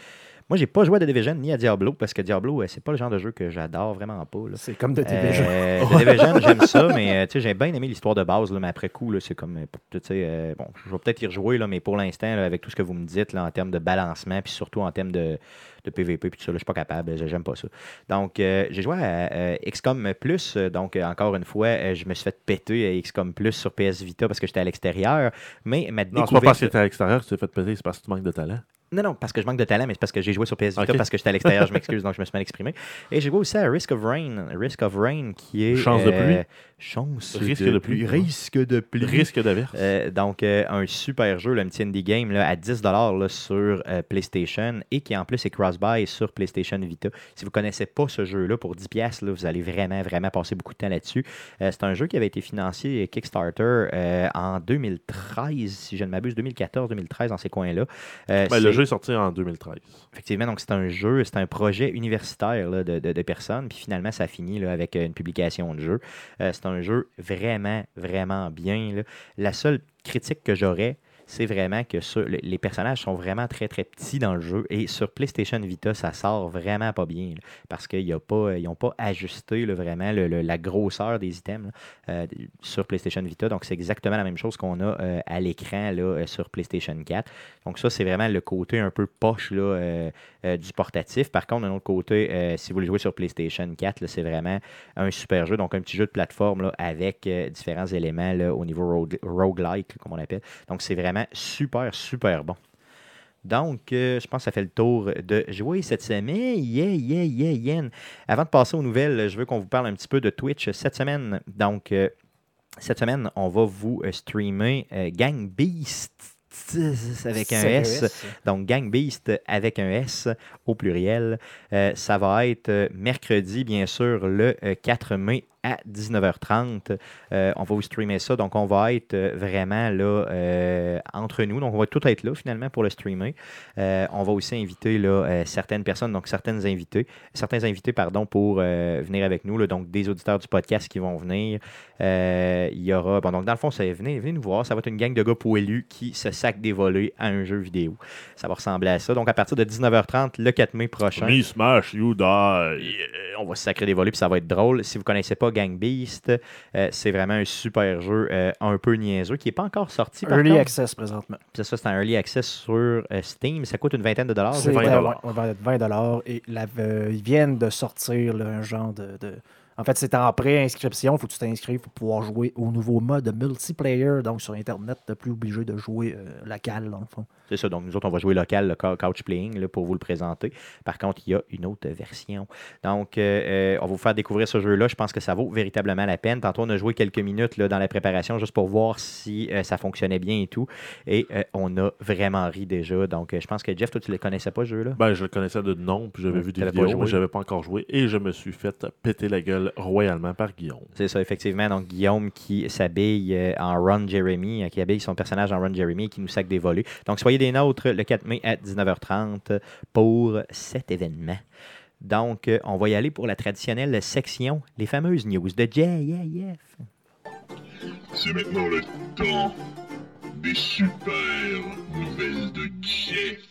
moi, j'ai pas joué à The Division ni à Diablo parce que Diablo, euh, c'est pas le genre de jeu que j'adore vraiment pas. là. c'est comme de Division. Euh, The [laughs] Division, j'aime ça, mais euh, tu sais, j'ai bien aimé l'histoire de base, là, mais après coup, là, c'est comme, euh, bon, je vais peut-être y rejouer, là, mais pour l'instant, là, avec tout ce que vous me dites, là, en termes de balancement, puis surtout en termes de, de PVP, puis tout ça, là, je suis pas capable, je- j'aime pas ça. Donc, euh, j'ai joué à euh, XCOM Plus, donc, euh, encore une fois, euh, je me suis fait péter à XCOM Plus sur PS Vita parce que j'étais à l'extérieur, mais ma Non, c'est pas découverte... parce que t'es à l'extérieur que tu t'es fait péter, c'est parce que tu manques de talent. Non, non, parce que je manque de talent, mais c'est parce que j'ai joué sur PS Vita, parce que j'étais à l'extérieur, je [laughs] m'excuse, donc je me suis mal exprimé. Et j'ai joué aussi à Risk of Rain. Risk of Rain, qui est. Chance de pluie. Chance Risque de, de pluie. pluie. Risque de pluie. Risque d'averse. Euh, donc, euh, un super jeu, le petit indie game là, à 10$ là, sur euh, PlayStation et qui en plus est cross-buy sur PlayStation Vita. Si vous ne connaissez pas ce jeu-là, pour 10$, là, vous allez vraiment, vraiment passer beaucoup de temps là-dessus. Euh, c'est un jeu qui avait été financé euh, Kickstarter euh, en 2013, si je ne m'abuse, 2014-2013, dans ces coins-là. Euh, Ben, le c'est- jeu est en 2013. Effectivement, donc c'est un jeu, c'est un projet universitaire de, personnes, puis finalement ça finit là, avec une publication de jeu. Euh, c'est un jeu vraiment, vraiment bien. La seule critique que j'aurais, c'est vraiment que le- les personnages sont vraiment très, très petits dans le jeu, et sur PlayStation Vita, ça sort vraiment pas bien, parce qu'ils n'ont pas, ajusté vraiment le- le- la grosseur des items euh, sur PlayStation Vita, donc c'est exactement la même chose qu'on a euh, à l'écran euh, sur PlayStation 4. Donc ça, c'est vraiment le côté un peu poche du portatif. Par contre, d'un autre côté, si vous voulez jouer sur PlayStation 4, là, c'est vraiment un super jeu. Donc un petit jeu de plateforme avec différents éléments au niveau rogue- roguelike, comme on l'appelle. Donc c'est vraiment super, super bon. Donc, euh, je pense que ça fait le tour de jouer cette semaine. Yeah, yeah, yeah, yeah. Avant de passer aux nouvelles, je veux qu'on vous parle un petit peu de Twitch cette semaine. Donc, euh, cette semaine, on va vous euh, streamer euh, Gang Beast avec un S. Donc, Gang Beast avec un S au pluriel. Euh, ça va être mercredi, bien sûr, le euh, 4 mai à 19h30. Euh, on va vous streamer ça. Donc, on va être euh, vraiment là euh, entre nous. Donc, on va tout être là finalement pour le streamer. Euh, on va aussi inviter là, certaines personnes, donc certaines invités, certains invités, pardon, pour venir avec nous. là. donc, des auditeurs du podcast qui vont venir. Il y aura. Bon, donc, dans le fond, c'est venez, venez nous voir. Ça va être une gang de gars poilus qui se sac des volets à un jeu vidéo. Ça va ressembler à ça. Donc, à partir de 19h30, le 4 mai prochain. Me smash, you die. On va se sacrer des volets puis ça va être drôle. Si vous ne connaissez pas Gang Beast, euh, c'est vraiment un super jeu euh, un peu niaiseux qui n'est pas encore sorti. Par Early contre. access présentement. C'est ça, c'est un early access sur euh, Steam. Ça coûte une vingtaine de dollars. C'est je 20 crois. dollars. ouais, ouais, 20 dollars. Et la- ils viennent de sortir là, un genre de. de- En fait, c'est en pré-inscription. Il faut que tu t'inscrives pour pouvoir jouer au nouveau mode multiplayer. Donc, sur Internet, tu n'es plus obligé de jouer euh, local, dans le fond. C'est ça, donc nous autres, on va jouer local, le cou- couch playing, là, pour vous le présenter. Par contre, il y a une autre version. Donc, euh, euh, on va vous faire découvrir ce jeu-là. Je pense que ça vaut véritablement la peine. Tantôt, on a joué quelques minutes là, dans la préparation juste pour voir si euh, ça fonctionnait bien et tout. Et euh, on a vraiment ri déjà. Donc, je pense que Jeff, toi, tu ne le connaissais pas, ce jeu-là? Ben, je le connaissais de nom, puis j'avais vu des vidéos, mais j'avais pas encore joué, et je me suis fait péter la gueule royalement par Guillaume. C'est ça, effectivement. Donc, Guillaume qui s'habille en Ron Jeremy, qui habille son personnage en Ron Jeremy et qui nous sac des volets. Donc, soyez des nôtres le 4 mai à 19h30 pour cet événement. Donc, euh, on va y aller pour la traditionnelle section, les fameuses news de JF. C'est maintenant le temps des super nouvelles de Jeff.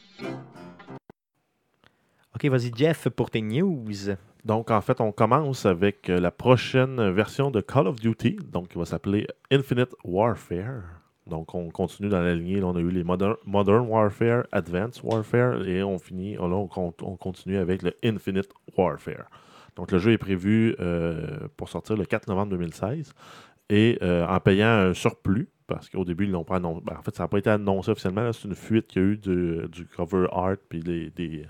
OK, vas-y, Jeff, pour tes news. Donc, en fait, on commence avec euh, la prochaine version de Call of Duty, donc qui va s'appeler Infinite Warfare. Donc, on continue dans la lignée. Là, on a eu les Modern, Warfare, Advanced Warfare, et on finit, là, on, con- on continue avec le Infinite Warfare. Donc, le jeu est prévu euh, pour sortir le 4 novembre 2016, et euh, en payant un surplus, parce qu'au début, ils l'ont pas annoncé. ben, en fait, ça n'a pas été annoncé officiellement. C'est une fuite qu'il y a eu du cover art puis des-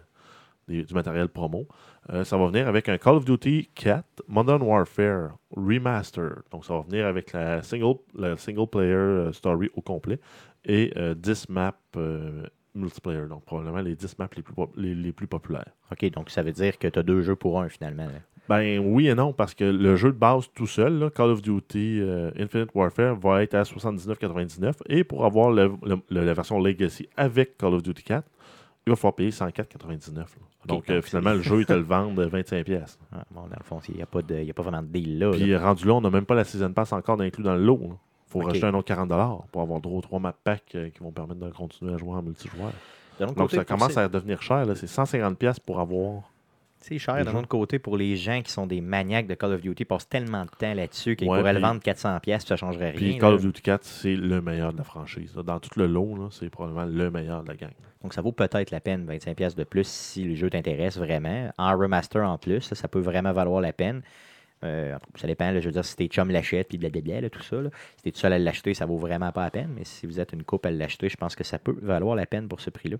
des- du matériel promo. Euh, ça va venir avec un Call of Duty 4 Modern Warfare Remaster. Donc, ça va venir avec la single, la single player euh, story au complet et euh, 10 maps euh, multiplayer. Donc, probablement les 10 maps les plus, les, les plus populaires. OK, donc ça veut dire que tu as deux jeux pour un, finalement. là. Ben oui et non, parce que le jeu de base tout seul, là, Call of Duty euh, Infinite Warfare, va être à 79,99. Et pour avoir le- le- le- la version Legacy avec Call of Duty 4, il va falloir payer 104,99. là. Donc, donc euh, c'est- finalement, le jeu, il te le vend 25$. pièces. Ah, bon, dans le fond, il n'y a, pas de- y a pas vraiment de deal là. là. Puis rendu là, on n'a même pas la Season Pass encore inclus dans le lot. Il faut rajouter un autre 40$ pour avoir droit aux 3 map packs euh, qui vont permettre de continuer à jouer en multijoueur. Donc ça commence à devenir cher. C'est 150$ pour avoir. C'est cher d'un autre côté pour les gens qui sont des maniaques de Call of Duty, ils passent tellement de temps là-dessus qu'ils Ouais, pourraient le vendre 400$, pièces ça ne changerait rien. Puis Call là. of Duty 4, c'est le meilleur de la franchise. là. Dans tout le lot, c'est probablement le meilleur de la gang. Donc ça vaut peut-être la peine, 25$ pièces de plus si le jeu t'intéresse vraiment. En remaster en plus, ça, ça peut vraiment valoir la peine. Euh, ça dépend, là, je veux dire, si tes chums l'achètent, puis blablabla, là, tout ça. là. Si t'es tout seul à l'acheter, ça vaut vraiment pas la peine. Mais si vous êtes une couple à l'acheter, je pense que ça peut valoir la peine pour ce prix-là.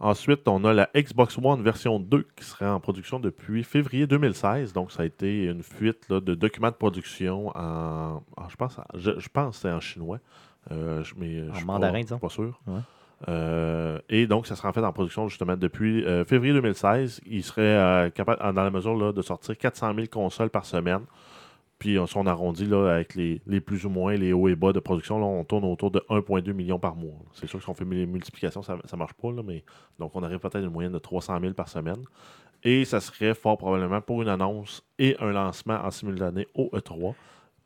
Ensuite, on a la Xbox One version 2 qui serait en production depuis février 2016. Donc, ça a été une fuite là, de documents de production en. en- je pense, je, je pense que c'est en chinois. Euh, je- mais je En suis mandarin, pas, disons. pas sûr. Ouais. Euh, et donc, ça sera en fait en production justement depuis euh, février 2016. Il serait euh, capable, dans la mesure là, de sortir 400 000 consoles par semaine. Puis, euh, si on arrondit avec les, plus ou moins, les hauts et bas de production, là, on tourne autour de 1,2 million par mois. C'est sûr que si on fait les multiplications, ça ne marche pas, mais donc on arrive peut-être à une moyenne de 300 000 par semaine. Et ça serait fort probablement pour une annonce et un lancement en simultané au E3.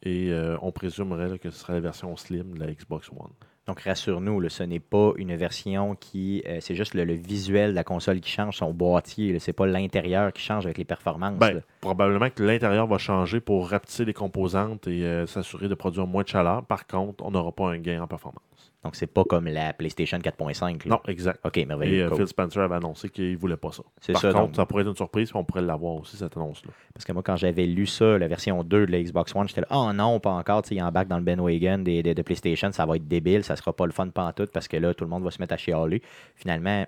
Et euh, on présumerait que ce serait la version slim de la Xbox One. Donc, rassure-nous, là, ce n'est pas une version qui. euh, c'est juste le, le visuel de la console qui change, son boîtier. là. C'est pas l'intérieur qui change avec les performances. Ben, probablement que l'intérieur va changer pour rapetisser les composantes et euh, s'assurer de produire moins de chaleur. Par contre, on n'aura pas un gain en performance. Donc, c'est pas comme la PlayStation 4.5. là. Non, exact. OK, Et merveilleux. euh, cool. Phil Spencer avait annoncé qu'il ne voulait pas ça. C'est Par ça, contre, donc. ça pourrait être une surprise, puis on pourrait l'avoir aussi, cette annonce-là. Parce que moi, quand j'avais lu ça, la version 2 de la Xbox One, j'étais là, oh non, pas encore. Tu sais, il embarque dans le des, des- de PlayStation, ça va être débile, ça sera pas le fun pantoute parce que là, tout le monde va se mettre à chialer. Finalement,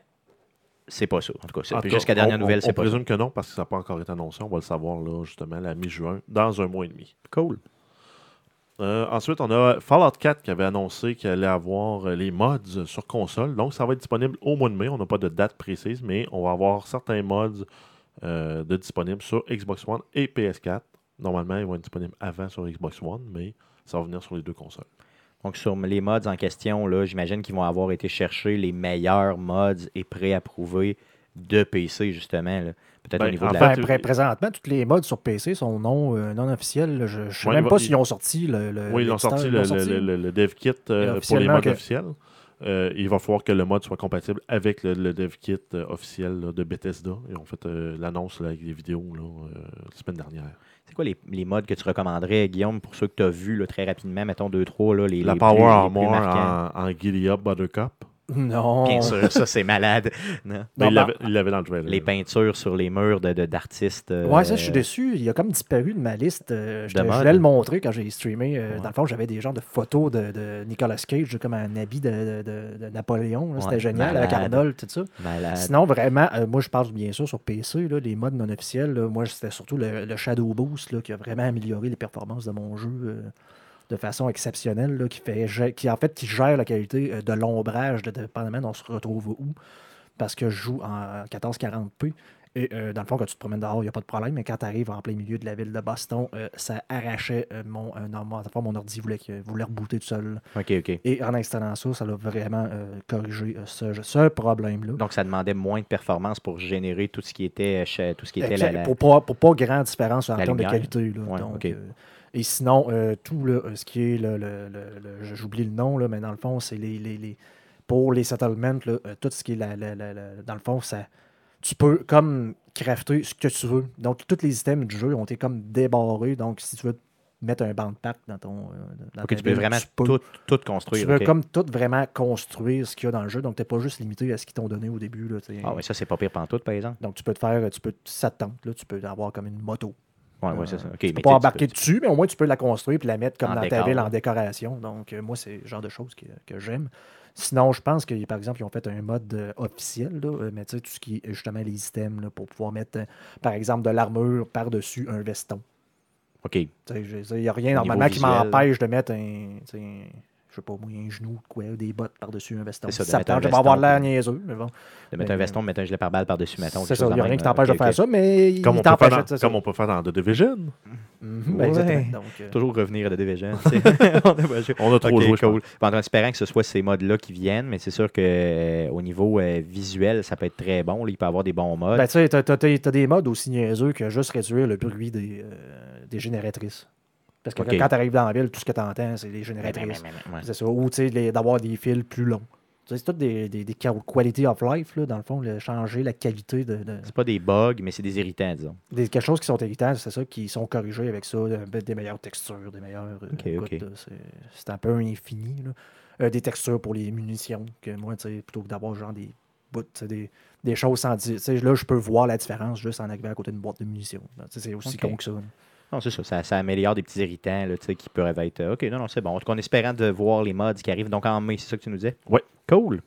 c'est pas ça. En tout cas, c'est- En tout cas, jusqu'à dernière on- nouvelle, on- c'est On pas ça. présume que non, parce que ça n'a pas encore été annoncé. On va le savoir, là, justement, la mi-juin, dans un mois et demi. Cool. Euh, ensuite, on a Fallout 4 qui avait annoncé qu'il allait avoir euh, les mods sur console. Donc, ça va être disponible au mois de mai. On n'a pas de date précise, mais on va avoir certains mods euh, de disponibles sur Xbox One et PS4. Normalement, ils vont être disponibles avant sur Xbox One, mais ça va venir sur les deux consoles. Donc, sur les mods en question, j'imagine qu'ils vont avoir été chercher les meilleurs mods et préapprouvés de PC, justement. là. Peut-être Ben, au niveau de la. fait, Ben, pré- présentement, tous les modes sur PC sont non, euh, non officiels. là. Je ne sais Ouais, même va- pas il- s'ils ont sorti le. le- oui, ils ont sorti ils le, l'ont le- sorti. le- le dev kit euh, pour les modes que- officiels. Euh, il va falloir que le mode soit compatible avec le, le dev kit euh, officiel là, de Bethesda. Ils ont fait euh, l'annonce là, avec des vidéos là, euh, la semaine dernière. C'est quoi les, les mods que tu recommanderais, Guillaume, pour ceux que tu as vus là, très rapidement, mettons 2-3, là, les, La les Power plus, les plus Armor en, en Giddy Up Buttercup. Non. Bien sûr, ça c'est malade. Non. Il ben- l'avait- dans le trailer. Les peintures sur les murs de- de- d'artistes. euh, Ouais, ça, je suis déçu. Il a comme disparu de ma liste. Euh, je, De te- je mode. voulais le montrer quand j'ai streamé. Euh, Ouais. Dans le fond, j'avais des genres de photos de, de Nicolas Cage, comme un habit de, de- de Napoléon. C'était génial, avec. Arnold, tout ça. Malade. Sinon, vraiment, euh, moi, je parle bien sûr sur PC, là, les modes non officiels. là. moi, c'était surtout le, le Shadow Boost là, qui a vraiment amélioré les performances de mon jeu euh, de façon exceptionnelle, là, qui, fait, qui en fait qui gère la qualité euh, de l'ombrage, de, dépendamment on se retrouve où. Parce que je joue en 1440p. Et euh, dans le fond, quand tu te promènes dehors, il n'y a pas de problème, mais quand tu arrives en plein milieu de la ville de Boston, euh, ça arrachait mon, euh, non, mon, mon ordi voulait, voulait rebooter tout seul. OK, OK. Et en installant ça, ça l'a vraiment corrigé ce, ce problème-là. Donc, ça demandait moins de performance pour générer tout ce qui était, tout ce qui était la, la- Pour pas, pour pas grande différence en termes de qualité. Là. Ouais, Donc, ok. Euh, et sinon, euh, tout le, ce qui est le, le- le- le- j'oublie le nom, là, mais dans le fond, c'est les, les, les- pour les settlements, là, euh, tout ce qui est la, la- la- dans le fond, ça, tu peux comme crafter ce que tu veux. Donc, tous les items du jeu ont été comme débarrés. Donc, si tu veux mettre un banc de pack dans ton. euh, dans ta tu peux ville, vraiment peux. tout, tout Tu construire. veux OK. comme tout vraiment construire ce qu'il y a dans le jeu. Donc, tu n'es pas juste limité à ce qu'ils t'ont donné au début. Là, tu. Ah oui, ça, c'est pas pire pantoute, par exemple. Donc, tu peux te faire, tu peux, ça te tente, là, tu peux avoir comme une moto. Ouais, c'est ça. OK, tu peux pas embarquer peux- dessus, mais au moins tu peux la construire et la mettre comme En dans ta ville en ouais. décoration. Donc, euh, moi, c'est le genre de choses que, que j'aime. Sinon, je pense que, par exemple, ils ont fait un mode euh, officiel, là, euh, mais tu sais, tout ce qui est justement les items, là, pour pouvoir mettre, euh, par exemple, de l'armure par-dessus un veston. OK. Il n'y a rien normalement qui m'empêche de mettre un, je sais pas moi, un genou, quoi, des bottes par-dessus un veston. Ça, Si de ça un tente, je vais avoir veston, l'air niaiseux, mais bon. De mettre Mais, un veston, de mettre un gilet pare-balles par-dessus, mettons. C'est ça, il n'y a rien qui t'empêche de faire ça, mais il Comme on, peut t'empêche faire de dans, ça. comme on peut faire dans The Division. Mhm, ben, Ouais. exactement. Donc, euh, Toujours revenir à The Division. [laughs] On a trop joué, cool. En espérant que ce soit ces modes-là qui viennent, mais c'est sûr que euh, au niveau euh, visuel, ça peut être très bon. là. il peut avoir des bons modes. Ben, tu sais, t'as, des modes aussi niaiseux que juste réduire le bruit des, euh, des génératrices. Parce que quand tu arrives dans la ville, tout ce que tu entends, c'est les génératrices. C'est ça. Ou tu sais, les- d'avoir des fils plus longs. Tu sais, C'est tout des, des, des qua- quality of life, là, dans le fond, le changer la qualité de, de- C'est pas des bugs, mais c'est des irritants, disons. des quelque chose qui sont irritants, c'est ça, qui sont corrigés avec ça, de- ben, des meilleures textures, des meilleures. euh, Ok, écoute, ok. là, c'est, c'est un peu infini. là. Euh, des textures pour les munitions, que moi, tu sais, plutôt que d'avoir genre des bouts, des, des choses sans dire. tu sais, Là, je peux voir la différence juste en arrivant à côté d'une boîte de munitions. C'est aussi con que ça. là. Non, c'est ça, ça. ça améliore des petits irritants là, tu sais, qui peuvent être. euh, OK, non, non, c'est bon. En tout cas, en espérant de voir les mods qui arrivent. Donc en mai, c'est ça que tu nous disais? Ouais. Cool.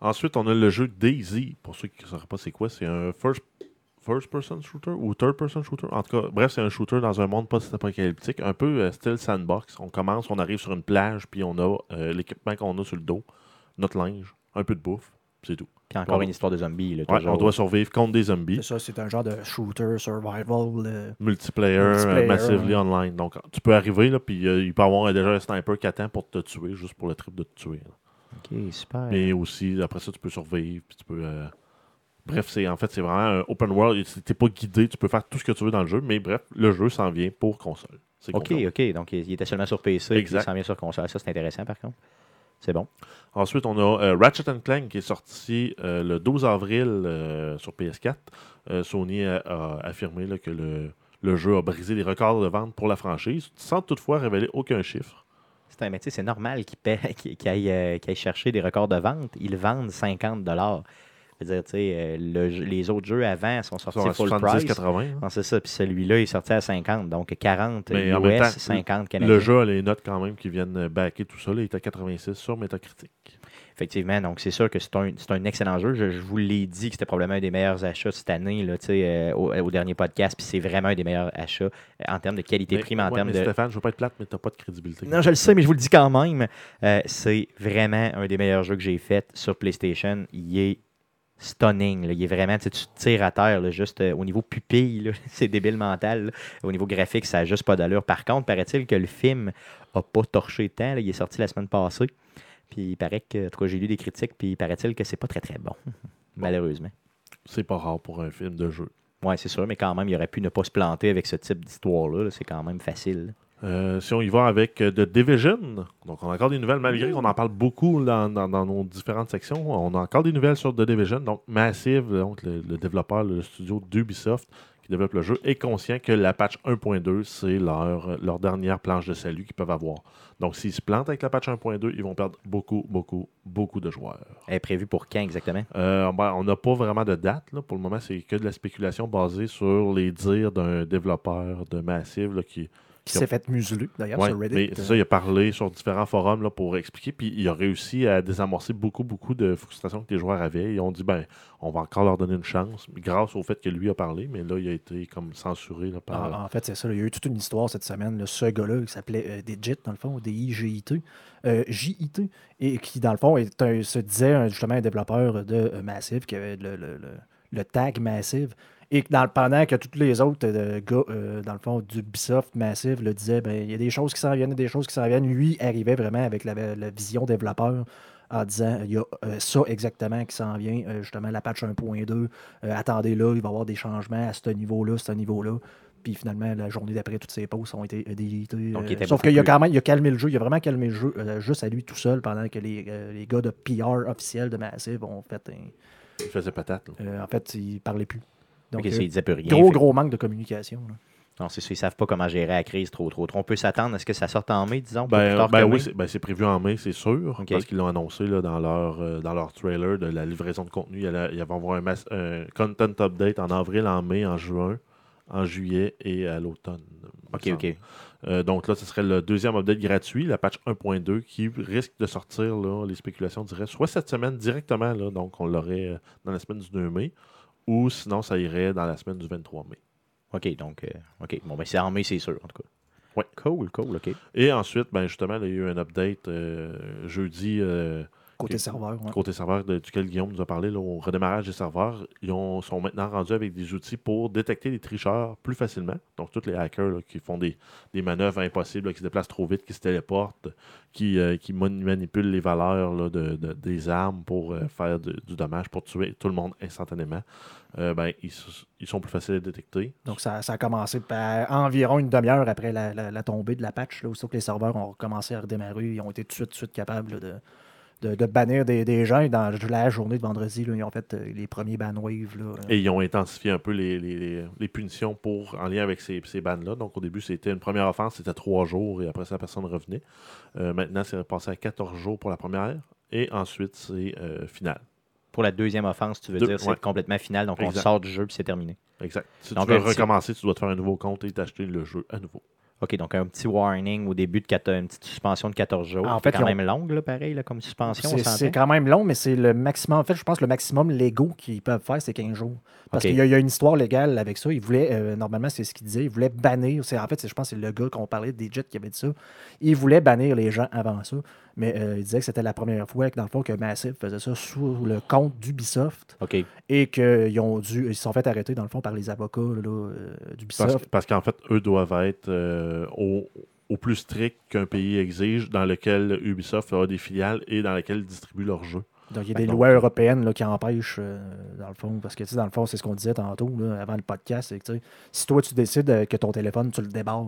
Ensuite, on a le jeu Daisy. Pour ceux qui ne sauraient pas c'est quoi, c'est un first, first person shooter ou third person shooter? En tout cas, bref, c'est un shooter dans un monde post-apocalyptique, un peu euh, style sandbox. On commence, on arrive sur une plage, puis on a euh, l'équipement qu'on a sur le dos, notre linge, un peu de bouffe, c'est tout. Puis encore une histoire de zombies. Là, Ouais, toujours. on doit survivre contre des zombies. C'est ça, c'est un genre de shooter, survival. euh, Multiplayer, Multiplayer, massively ouais. online. Donc, tu peux arriver, là, puis euh, il peut y avoir déjà un sniper qui attend pour te tuer, juste pour le trip de te tuer. là. Ok, super. Mais aussi, après ça, tu peux survivre, puis tu peux. euh, Bref, c'est en fait, c'est vraiment un open world. Tu n'es pas guidé, tu peux faire tout ce que tu veux dans le jeu, mais bref, le jeu s'en vient pour console. C'est Ok, ok. Donc, il était seulement sur PC. Puis Exact. il s'en vient sur console. Ça, c'est intéressant, par contre. C'est bon. Ensuite, on a euh, Ratchet Clank qui est sorti euh, le 12 avril euh, sur PS4. Euh, Sony a, a affirmé là, que le, le jeu a brisé les records de vente pour la franchise, sans toutefois révéler aucun chiffre. C'est un métier, c'est normal qu'ils [laughs] aillent, euh, qu'ils aillent chercher des records de vente. Ils vendent 50 Je veux dire, tu sais, euh, le les autres jeux avant sont sortis Sur full price. 70-80. hein. C'est ça. Puis celui-là est sorti à 50. Donc 40 Mais US, en même temps, 50 canadiens. Le jeu a les notes quand même qui viennent backer tout ça. là. il est à 86 sur Metacritic. Effectivement, donc c'est sûr que c'est un, un excellent jeu. Je, je vous l'ai dit que c'était probablement un des meilleurs achats cette année là, tu sais, euh, au, au dernier podcast. Puis c'est vraiment un des meilleurs achats euh, en termes de qualité-prix, en ouais, termes mais de. Stéphane, je veux pas être plate, mais t'as pas de crédibilité. Non, je le sais, mais je vous le dis quand même. Euh, c'est vraiment un des meilleurs jeux que j'ai fait sur PlayStation. Il est stunning. là. Il est vraiment, tu tu te tires à terre, là, juste euh, au niveau pupille. [laughs] c'est débile mental. là. Au niveau graphique, ça n'a juste pas d'allure. Par contre, paraît-il que le film a pas torché tant. Il est sorti la semaine passée. Puis il paraît que, en tout cas, j'ai lu des critiques, puis il paraît-il que c'est pas très très [laughs] bon. Malheureusement. C'est pas rare pour un film de jeu. Ouais, c'est sûr, mais quand même, il aurait pu ne pas se planter avec ce type d'histoire-là. là. C'est quand même facile. Euh, si on y va avec euh, The Division, donc on a encore des nouvelles, malgré qu'on en parle beaucoup dans, dans- dans nos différentes sections, on a encore des nouvelles sur The Division. Donc Massive, donc le, le développeur, le studio d'Ubisoft qui développe le jeu, est conscient que la patch 1.2, c'est leur, leur dernière planche de salut qu'ils peuvent avoir. Donc s'ils se plantent avec la patch 1.2, ils vont perdre beaucoup, beaucoup, beaucoup de joueurs. Elle est prévue pour quand exactement? Euh, ben, on n'a pas vraiment de date. Là. Pour le moment, c'est que de la spéculation basée sur les dires d'un développeur de Massive là, qui, qui s'est fait museler, d'ailleurs, Ouais, sur Reddit. mais c'est ça, il a parlé sur différents forums là, pour expliquer, puis il a réussi à désamorcer beaucoup, beaucoup de frustrations que les joueurs avaient. Ils ont dit, ben, on va encore leur donner une chance, grâce au fait que lui a parlé, mais là, il a été comme censuré là, par. En, en fait, c'est ça. Il y a eu toute une histoire cette semaine. là, ce gars-là, qui s'appelait euh, Digit, dans le fond, D-I-G-I-T, euh, J-I-T, et qui, dans le fond, est un- se disait justement un développeur de euh, Massive, qui avait le, le- le- le tag Massive, et que dans, le- pendant que tous les autres euh, gars, euh, dans le fond, d'Ubisoft Massive, le disaient, ben, il y a des choses qui s'en viennent, des choses qui s'en viennent. Lui arrivait vraiment avec la, la vision développeur en disant il y a euh, ça exactement qui s'en vient, justement la patch 1.2, euh, attendez là, il va y avoir des changements à ce niveau-là, ce niveau-là. Puis finalement, la journée d'après, toutes ces posts ont été était sauf qu'il a quand même il a calmé le jeu. Il a vraiment calmé le jeu juste à lui tout seul pendant que les, les gars de PR officiels de Massive ont fait un- Il faisait patate. là. en fait, ils parlaient plus. Donc, Ok, euh, ça, il disait plus rien. gros, Fait- gros manque de communication. là. Non, c'est ça, ils savent pas comment gérer la crise trop, trop, trop. On peut s'attendre à ce que ça sorte en mai, disons, pas plus Ben, tard ben que oui, c'est ben, c'est prévu en mai, c'est sûr, parce qu'ils l'ont annoncé là, dans, leur, euh, dans leur trailer de la livraison de contenu. Il y, allait- il y avait avoir un, mass- un content update en avril, en mai, en juin, en juillet et à l'automne. Ok, ok. Euh, donc là, ce serait le deuxième update gratuit, la patch 1.2, qui risque de sortir, là, les spéculations diraient, soit cette semaine directement, là, donc on l'aurait euh, dans la semaine du 2 mai, ou sinon ça irait dans la semaine du 23 mai. OK, donc, euh, OK. Bon, ben, c'est en mai, c'est sûr, en tout cas. Ouais. Cool, cool, OK. Et ensuite, ben, justement, il y a eu un update euh, jeudi euh, Côté serveur. ouais. côté serveur de- duquel Guillaume nous a parlé, là, au redémarrage des serveurs, ils ont- sont maintenant rendus avec des outils pour détecter les tricheurs plus facilement. Donc, tous les hackers là, qui font des, des manœuvres impossibles, là, qui se déplacent trop vite, qui se téléportent, qui, euh, qui manipulent les valeurs là, de, de- des armes pour euh, faire du dommage, pour tuer tout le monde instantanément, euh, ben, ils, sont plus faciles à détecter. Donc, ça, ça a commencé par environ une demi-heure après la, la- la tombée de la patch. Là, aussitôt que les serveurs ont recommencé à redémarrer, ils ont été tout de suite, tout de suite capables de, de, de bannir des, des gens. Et dans la journée de vendredi, là, ils ont fait euh, les premiers ban waves. Là, Et ils ont intensifié un peu les, les- les- les punitions pour, en lien avec ces, ces bannes-là. Donc, au début, c'était une première offense, c'était trois jours et après ça, personne revenait. Euh, maintenant, c'est passé à 14 jours pour la première et ensuite, c'est euh, final. Pour la deuxième offense, tu veux Deux- dire, c'est ouais. complètement final, donc on sort du jeu puis c'est terminé. Exact. Si Donc, tu veux recommencer, tu dois te faire un nouveau compte et t'acheter le jeu à nouveau. OK, donc un petit warning au début de une petite suspension de 14 jours. En C'est fait, quand ils ont- même longue, là, pareil, là, comme suspension. on C'est- quand même long, mais c'est le maximum. En fait, je pense que le maximum légaux qu'ils peuvent faire, c'est 15 jours. Parce qu'il y, a- il y a une histoire légale avec ça. Ils voulaient, euh, normalement, c'est ce qu'il disait, ils voulaient bannir. En fait, je pense que c'est le gars qu'on parlait, Digit, qui avait dit ça. Il voulait bannir les gens avant ça. Mais euh, il disait que c'était la première fois que, dans le fond, que Massive faisait ça sous le compte d'Ubisoft OK. et qu'ils ont dû. Ils se sont fait arrêter, dans le fond, par les avocats là, euh, Parce, d'Ubisoft. parce qu'en fait, eux doivent être euh, au, au plus strict qu'un pays exige, dans lequel Ubisoft a des filiales et dans lequel ils distribuent leurs jeux. Donc, il y a des lois européennes là, qui empêchent, euh, dans le fond, parce que, tu sais, dans le fond, c'est ce qu'on disait tantôt, là, avant le podcast, c'est que, tu sais, si toi, tu décides que ton téléphone, tu le débarres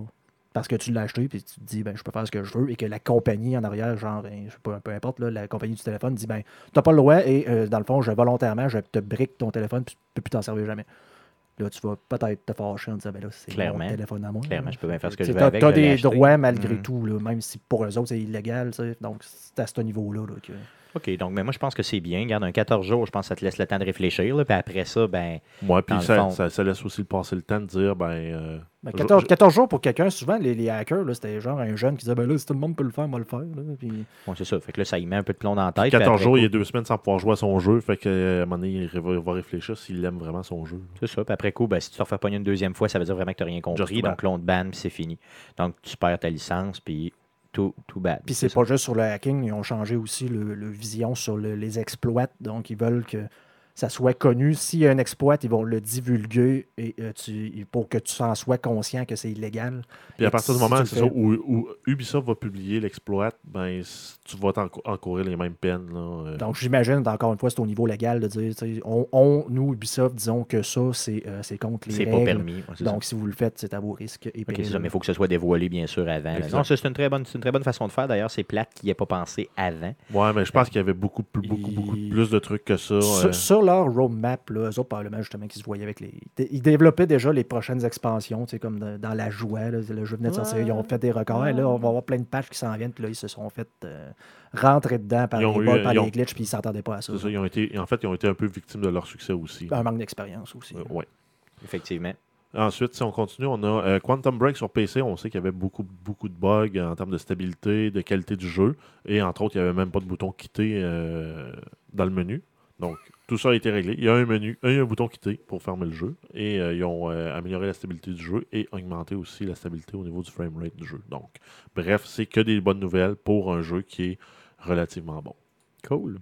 parce que tu l'as acheté, puis tu te dis, ben, je peux faire ce que je veux, et que la compagnie en arrière, genre, ben, je sais pas, peu importe, là, la compagnie du téléphone dit, ben, t'as pas le droit, et euh, dans le fond, je volontairement, je te brique ton téléphone, puis tu peux plus t'en servir jamais. Là, tu vas peut-être te fâcher en disant, ben là, c'est mon téléphone à moi. Clairement, là. je peux bien faire ce que Tu je veux t'as- avec, des droits malgré Mhm. tout, là, même si pour eux autres, c'est illégal. Donc, c'est à ce niveau-là. là, que... OK, donc mais moi, je pense que c'est bien. Garde un 14 jours, je pense que ça te laisse le temps de réfléchir. là, puis après ça, ben, Moi, Dans puis ça, fond. ça, ça laisse aussi passer le temps de dire, ben. euh, Ben, je- 14, je- 14 jours pour quelqu'un, souvent, les, les hackers, là, c'était genre un jeune qui disait ben là, si tout le monde peut le faire, moi le faire. Là. Puis, bon, c'est ça. Fait que là, ça y met un peu de plomb dans la tête. puis 14 après jours, coup- il y a deux semaines sans pouvoir jouer à son jeu. Fait que, euh, à un moment donné, il va, il va réfléchir s'il aime vraiment son jeu. C'est ça. Puis après coup, ben, si tu te refais pogner une deuxième fois, ça veut dire vraiment que tu n'as rien compris. Donc là, on te banne, puis c'est fini. Donc tu perds ta licence, puis tout bad. puis c'est pas juste sur le hacking, ils ont changé aussi le, le vision sur le- les exploits. Donc, ils veulent que ça soit connu. S'il y a un exploit, ils vont le divulguer et, euh, tu, pour que tu en sois conscient que c'est illégal. Puis à partir du si moment ça, où, où Ubisoft va publier l'exploit, ben, tu vas encourir les mêmes peines. Là, euh. Donc, j'imagine, encore une fois, c'est au niveau légal de dire, on, on, nous, Ubisoft, disons que ça, c'est euh, c'est contre les C'est pas permis. Ouais, c'est ça. Donc, si vous le faites, c'est à vos risques et Ok, c'est périls. ça, mais il faut que ce soit dévoilé, bien sûr, avant. Non, ça, c'est une, très bonne- c'est une très bonne façon de faire. D'ailleurs, c'est plate qu'il n'y ait pas pensé avant. Ouais, mais je pense qu'il y avait beaucoup, plus- beaucoup, beaucoup plus de trucs que ça. Sur, euh. Sur leur roadmap, là, eux autres, probablement, justement, qu'ils se voyaient avec les. Ils développaient déjà les prochaines expansions, tu sais, comme dans, dans la joie. là, le jeu venait de sortir, ils ont fait des records. Et là, on va avoir plein de patchs qui s'en viennent. Puis là, ils se sont fait euh, rentrer dedans par les eu- bugs, par ont- les glitches, puis ils s'attendaient pas à ça. C'est ça, ils ont été, en fait, ils ont été un peu victimes de leur succès aussi. Un manque d'expérience aussi. Euh, ouais. Effectivement. Ensuite, si on continue, on a euh, Quantum Break sur PC. On sait qu'il y avait beaucoup, beaucoup de bugs en termes de stabilité, de qualité du jeu. Et entre autres, il n'y avait même pas de bouton quitter euh, dans le menu. Donc, tout ça a été réglé. Il y a un menu, il y a un bouton quitter pour fermer le jeu. Et euh, ils ont euh, amélioré la stabilité du jeu et augmenté aussi la stabilité au niveau du framerate du jeu. Donc, bref, c'est que des bonnes nouvelles pour un jeu qui est relativement bon. Cool.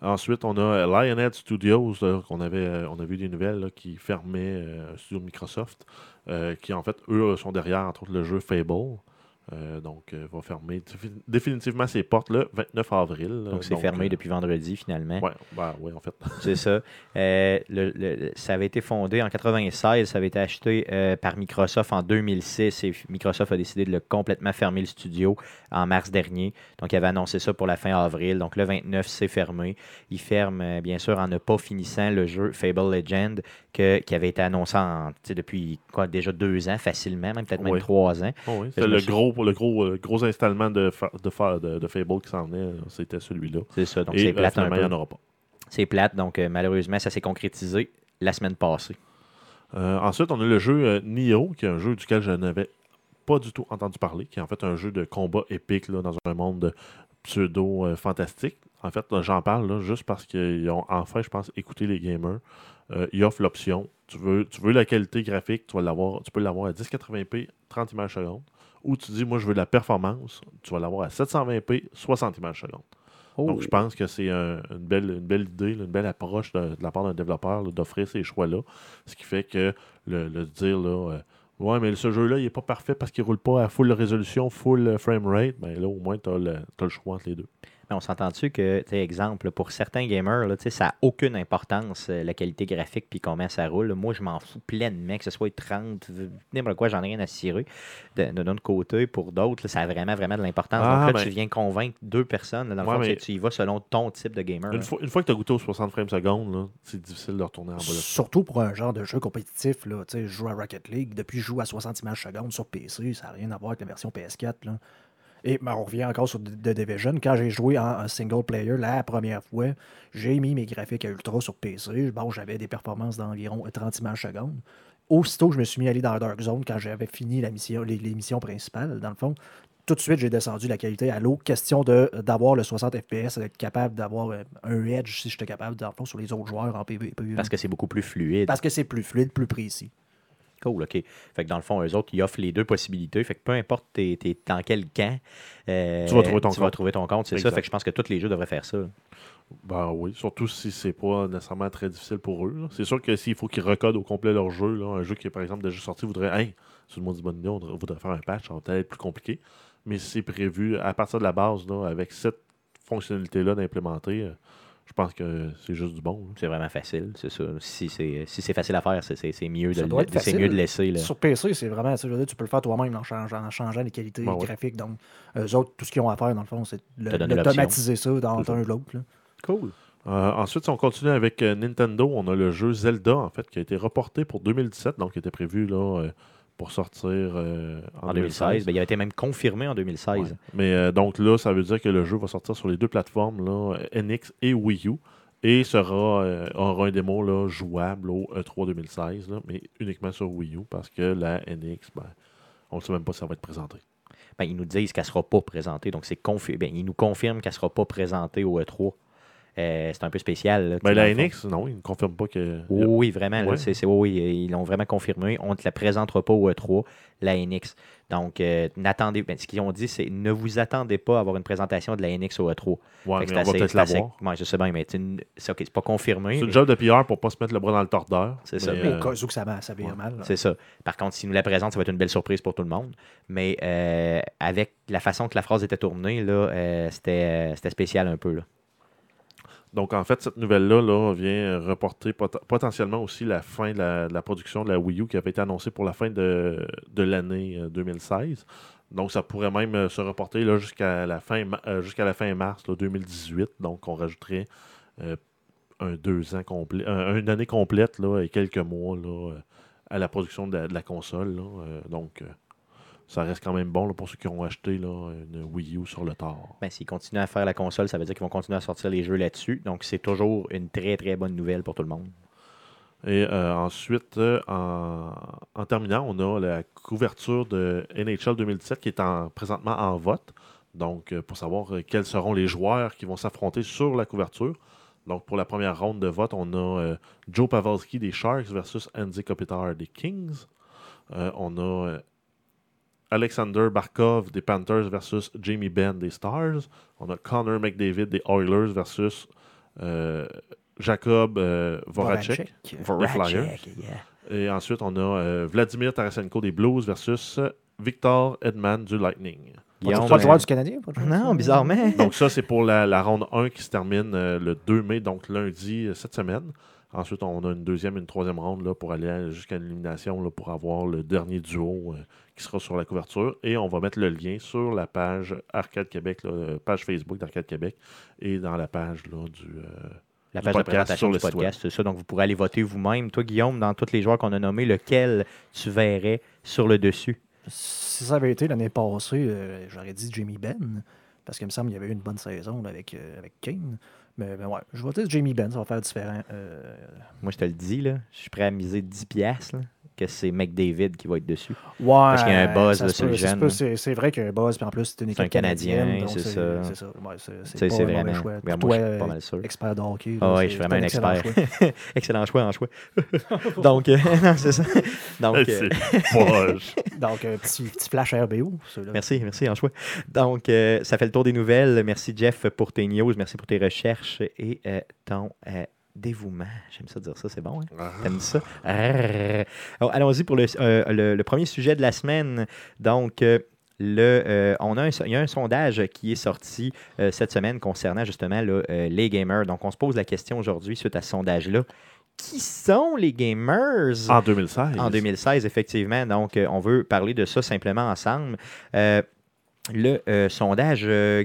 Ensuite, on a euh, Lionhead Studios, là, qu'on avait, on a vu des nouvelles là, qui fermaient euh, un studio de Microsoft, euh, qui en fait, eux, sont derrière, entre autres, le jeu Fable. Euh, donc, euh, va fermer défi- définitivement ses portes le 29 avril. là. Donc, c'est fermé euh, depuis vendredi, finalement. Ouais, bah, ouais, en fait. [laughs] C'est ça. Euh, le- le- ça avait été fondé en 96, ça avait été acheté euh, par Microsoft en 2006 et Microsoft a décidé de le complètement fermer le studio en mars dernier. Donc, il avait annoncé ça pour la fin avril. Donc, le 29, c'est fermé. Il ferme, euh, bien sûr, en ne pas finissant le jeu Fable Legend que- qui avait été annoncé en, depuis quoi, déjà deux ans facilement, même peut-être même Oui. trois ans. Oh, oui, c'est le suis- gros, le gros, euh, gros installement de, de, de, de Fable qui s'en venait, euh, c'était celui-là. C'est ça. Donc, c'est euh, plate finalement, il n'y en aura pas. C'est plate. Donc, malheureusement, ça s'est concrétisé la semaine passée. Euh, ensuite, on a le jeu euh, Nioh, qui est un jeu duquel je n'avais pas du tout entendu parler, qui est en fait un jeu de combat épique là, dans un monde pseudo-fantastique. en fait, j'en parle là, juste parce qu'ils ont enfin, je pense, écouté les gamers. Ils offrent l'option. Tu veux, tu veux la qualité graphique, tu, vas tu peux l'avoir à 1080p, 30 images secondes. Ou tu dis, moi, je veux de la performance, tu vas l'avoir à 720p, 60 images secondes. Donc, je pense que c'est un- une, belle, une belle idée, là, une belle approche de, de la part d'un développeur d'offrir ces choix-là. Ce qui fait que le, le dire, là, euh, ouais, mais ce jeu-là, il n'est pas parfait parce qu'il ne roule pas à full résolution, full euh, frame rate, ben là, au moins, tu as, le choix entre les deux. Mais on s'entend-tu que, tu exemple, pour certains gamers, là, ça n'a aucune importance, euh, la qualité graphique puis comment ça roule. Moi, je m'en fous pleinement, que ce soit 30, v- n'importe quoi, j'en ai rien à cirer. De, de notre côté, pour d'autres, ça a vraiment, vraiment de l'importance. Ah, Donc là, ben- tu viens convaincre deux personnes. là, dans le Ouais, fond, mais- tu- y vas selon ton type de gamer. Une fois, une fois que tu as goûté aux 60 frames secondes, là, c'est difficile de retourner en bas. Surtout pour un genre de jeu compétitif, là, je joue à Rocket League, depuis je joue à 60 images secondes sur PC, ça n'a rien à voir avec la version PS4. Là. Et ben, on revient encore sur The Division. Quand j'ai joué en, en single player la première fois, j'ai mis mes graphiques à ultra sur PC. Bon, j'avais des performances d'environ 30 images secondes. Aussitôt, je me suis mis à aller dans Dark Zone quand j'avais fini la mission, les, les missions principales, dans le fond. Tout de suite, j'ai descendu la qualité à l'eau. Question de- d'avoir le 60 FPS, d'être capable d'avoir euh, un edge si j'étais capable, dans le fond, sur les autres joueurs en PvP. Parce que c'est beaucoup plus fluide. Parce que c'est plus fluide, plus précis. Cool, OK. Fait que dans le fond, eux autres, ils offrent les deux possibilités. Fait que peu importe t'es, t'es dans quel camp, euh, Tu vas trouver ton tu vas compte. trouver ton compte. C'est ça. Fait que je pense que tous les jeux devraient faire ça. Ben oui, surtout si c'est pas nécessairement très difficile pour eux. là. C'est sûr que s'il faut qu'ils recodent au complet leur jeu, là, un jeu qui est par exemple déjà sorti voudrait, hey, bonne idée, on voudrait faire un patch, ça va peut-être être plus compliqué. Mais si c'est prévu à partir de la base, là, avec cette fonctionnalité-là d'implémenter, euh, je pense que c'est juste du bon. C'est vraiment facile, c'est ça. Si c'est, si c'est facile à faire, c'est, c'est- c'est mieux, de, le- c'est facile. mieux de laisser. Là. Sur PC, c'est vraiment, je veux dire, tu peux le faire toi-même en changeant, en changeant les qualités Ben ouais. graphiques. Donc, eux autres, tout ce qu'ils ont à faire, dans le fond, c'est l'automatiser ça dans C'est ça. un ou l'autre. Cool. Euh, ensuite, si on continue avec euh, Nintendo, on a le jeu Zelda, en fait, qui a été reporté pour 2017, donc qui était prévu là, euh, pour sortir euh, en, En 2016. Ben, il a été même confirmé en 2016. Ouais. Mais euh, donc là, ça veut dire que le jeu va sortir sur les deux plateformes, là, NX et Wii U, et sera euh, aura un démo là, jouable au E E3 2016, là, mais uniquement sur Wii U, parce que la NX, ben, on ne sait même pas si ça va être présenté. Ben, ils nous disent qu'elle ne sera pas présentée. Donc, c'est confi- ben, ils nous confirment qu'elle ne sera pas présentée au E3. Euh, c'est un peu spécial. là, Ben, la fond. NX, non, ils ne confirment pas que. Oui, oui, vraiment. là, Ouais. c'est, c'est- oui, oui, ils l'ont vraiment confirmé. On ne te la présentera pas au E3, la NX. Donc, euh, n'attendez, ben, ce qu'ils ont dit, c'est ne vous attendez pas à avoir une présentation de la NX au E3. Ouais, mais on c'est va peut-être c'est assez- l'avoir. ouais, je sais bien, mais c'est, une- c'est, ok, c'est pas confirmé. C'est mais- une job de PR pour pas se mettre le bras dans le tordeur. C'est ça, mais, mais Au euh, cas où que ça, va- ça vire ouais. mal. là. C'est ça. Par contre, s'ils nous la présentent, ça va être une belle surprise pour tout le monde. Mais euh, avec la façon que la phrase était tournée, là, euh, c'était, euh, c'était spécial un peu. Là. Donc, en fait, cette nouvelle-là là, vient reporter pot- potentiellement aussi la fin de la, production de la Wii U qui avait été annoncée pour la fin de, l'année euh, 2016. Donc, ça pourrait même euh, se reporter jusqu'à la fin euh, la fin mars là, 2018. Donc, on rajouterait euh, un deux ans complet, un- une année complète là, et quelques mois là, euh, à la production de la, console. Euh, donc, euh, ça reste quand même bon là, pour ceux qui ont acheté là, une Wii U sur le tard. Ben, s'ils continuent à faire la console, ça veut dire qu'ils vont continuer à sortir les jeux là-dessus. Donc, c'est toujours une très, très bonne nouvelle pour tout le monde. Et euh, ensuite, euh, en, en terminant, on a la couverture de NHL 2017 qui est en, présentement en vote. Donc, euh, pour savoir quels seront les joueurs qui vont s'affronter sur la couverture. Donc, pour la première ronde de vote, on a Joe Pavelski des Sharks versus Andy Kopitar des Kings. On a Alexander Barkov des Panthers versus Jamie Benn des Stars. On a Connor McDavid des Oilers versus euh, Jacob euh, Voracek. Voracek. Flyers. Voracek, yeah. Et ensuite, on a euh, Vladimir Tarasenko des Blues versus euh, Victor Edman du Lightning. Guillaume, Pas de euh, joueur du Canadien? pas de joueur du Non, bizarrement. Donc ça, c'est pour la, la ronde 1 qui se termine euh, le 2 mai, donc lundi euh, cette semaine. Ensuite, on a une deuxième et une troisième ronde là, pour aller jusqu'à l'élimination là, pour avoir le dernier duo euh, qui sera sur la couverture. Et on va mettre le lien sur la page Arcade Québec, là, euh, page Facebook d'Arcade Québec et dans la page là, du... euh, La du page de présentation du podcast, c'est ça. Donc, vous pourrez aller voter vous-même. Toi, Guillaume, dans tous les joueurs qu'on a nommés, lequel tu verrais sur le dessus? Si ça avait été l'année passée, euh, j'aurais dit Jamie Benn, parce qu'il me semble qu'il y avait eu une bonne saison là, avec, euh, avec Kane. Mais, mais ouais, je vais dire Jamie Benn, ça va faire différent. Euh, Moi, je te le dis, là, je suis prêt à miser 10 piastres, que c'est McDavid qui va être dessus. ouais, Parce qu'il y a un buzz, là, sur le peut, jeune. C'est vrai qu'il y a un buzz, puis en plus, c'est une C'est un équipe Canadien, canadienne, c'est ça. C'est ça. Ouais, c'est pas un vraiment. choix. Puis moi, toi, je suis pas euh, mal sûr. expert de hockey. Ah c'est- je suis vraiment un excellent expert. choix. [laughs] Excellent choix en choix. [laughs] Donc, euh, [laughs] non, c'est ça. Donc, euh. Donc, un petit, petit flash RBO. Merci, merci en choix. Donc, euh, ça fait le tour des nouvelles. Merci Jeff pour tes news, merci pour tes recherches et euh, ton euh, dévouement. J'aime ça dire ça, c'est bon. Hein? Ah. T'aimes ça? Allons-y pour le, euh, le- le premier sujet de la semaine. Donc, euh, le, euh, on a un, il y a un sondage qui est sorti cette semaine concernant justement là, les gamers. Donc, on se pose la question aujourd'hui suite à ce sondage-là. Qui sont les gamers? En 2016. En 2016, effectivement. Donc, euh, on veut parler de ça simplement ensemble. Euh, le, euh, sondage, euh,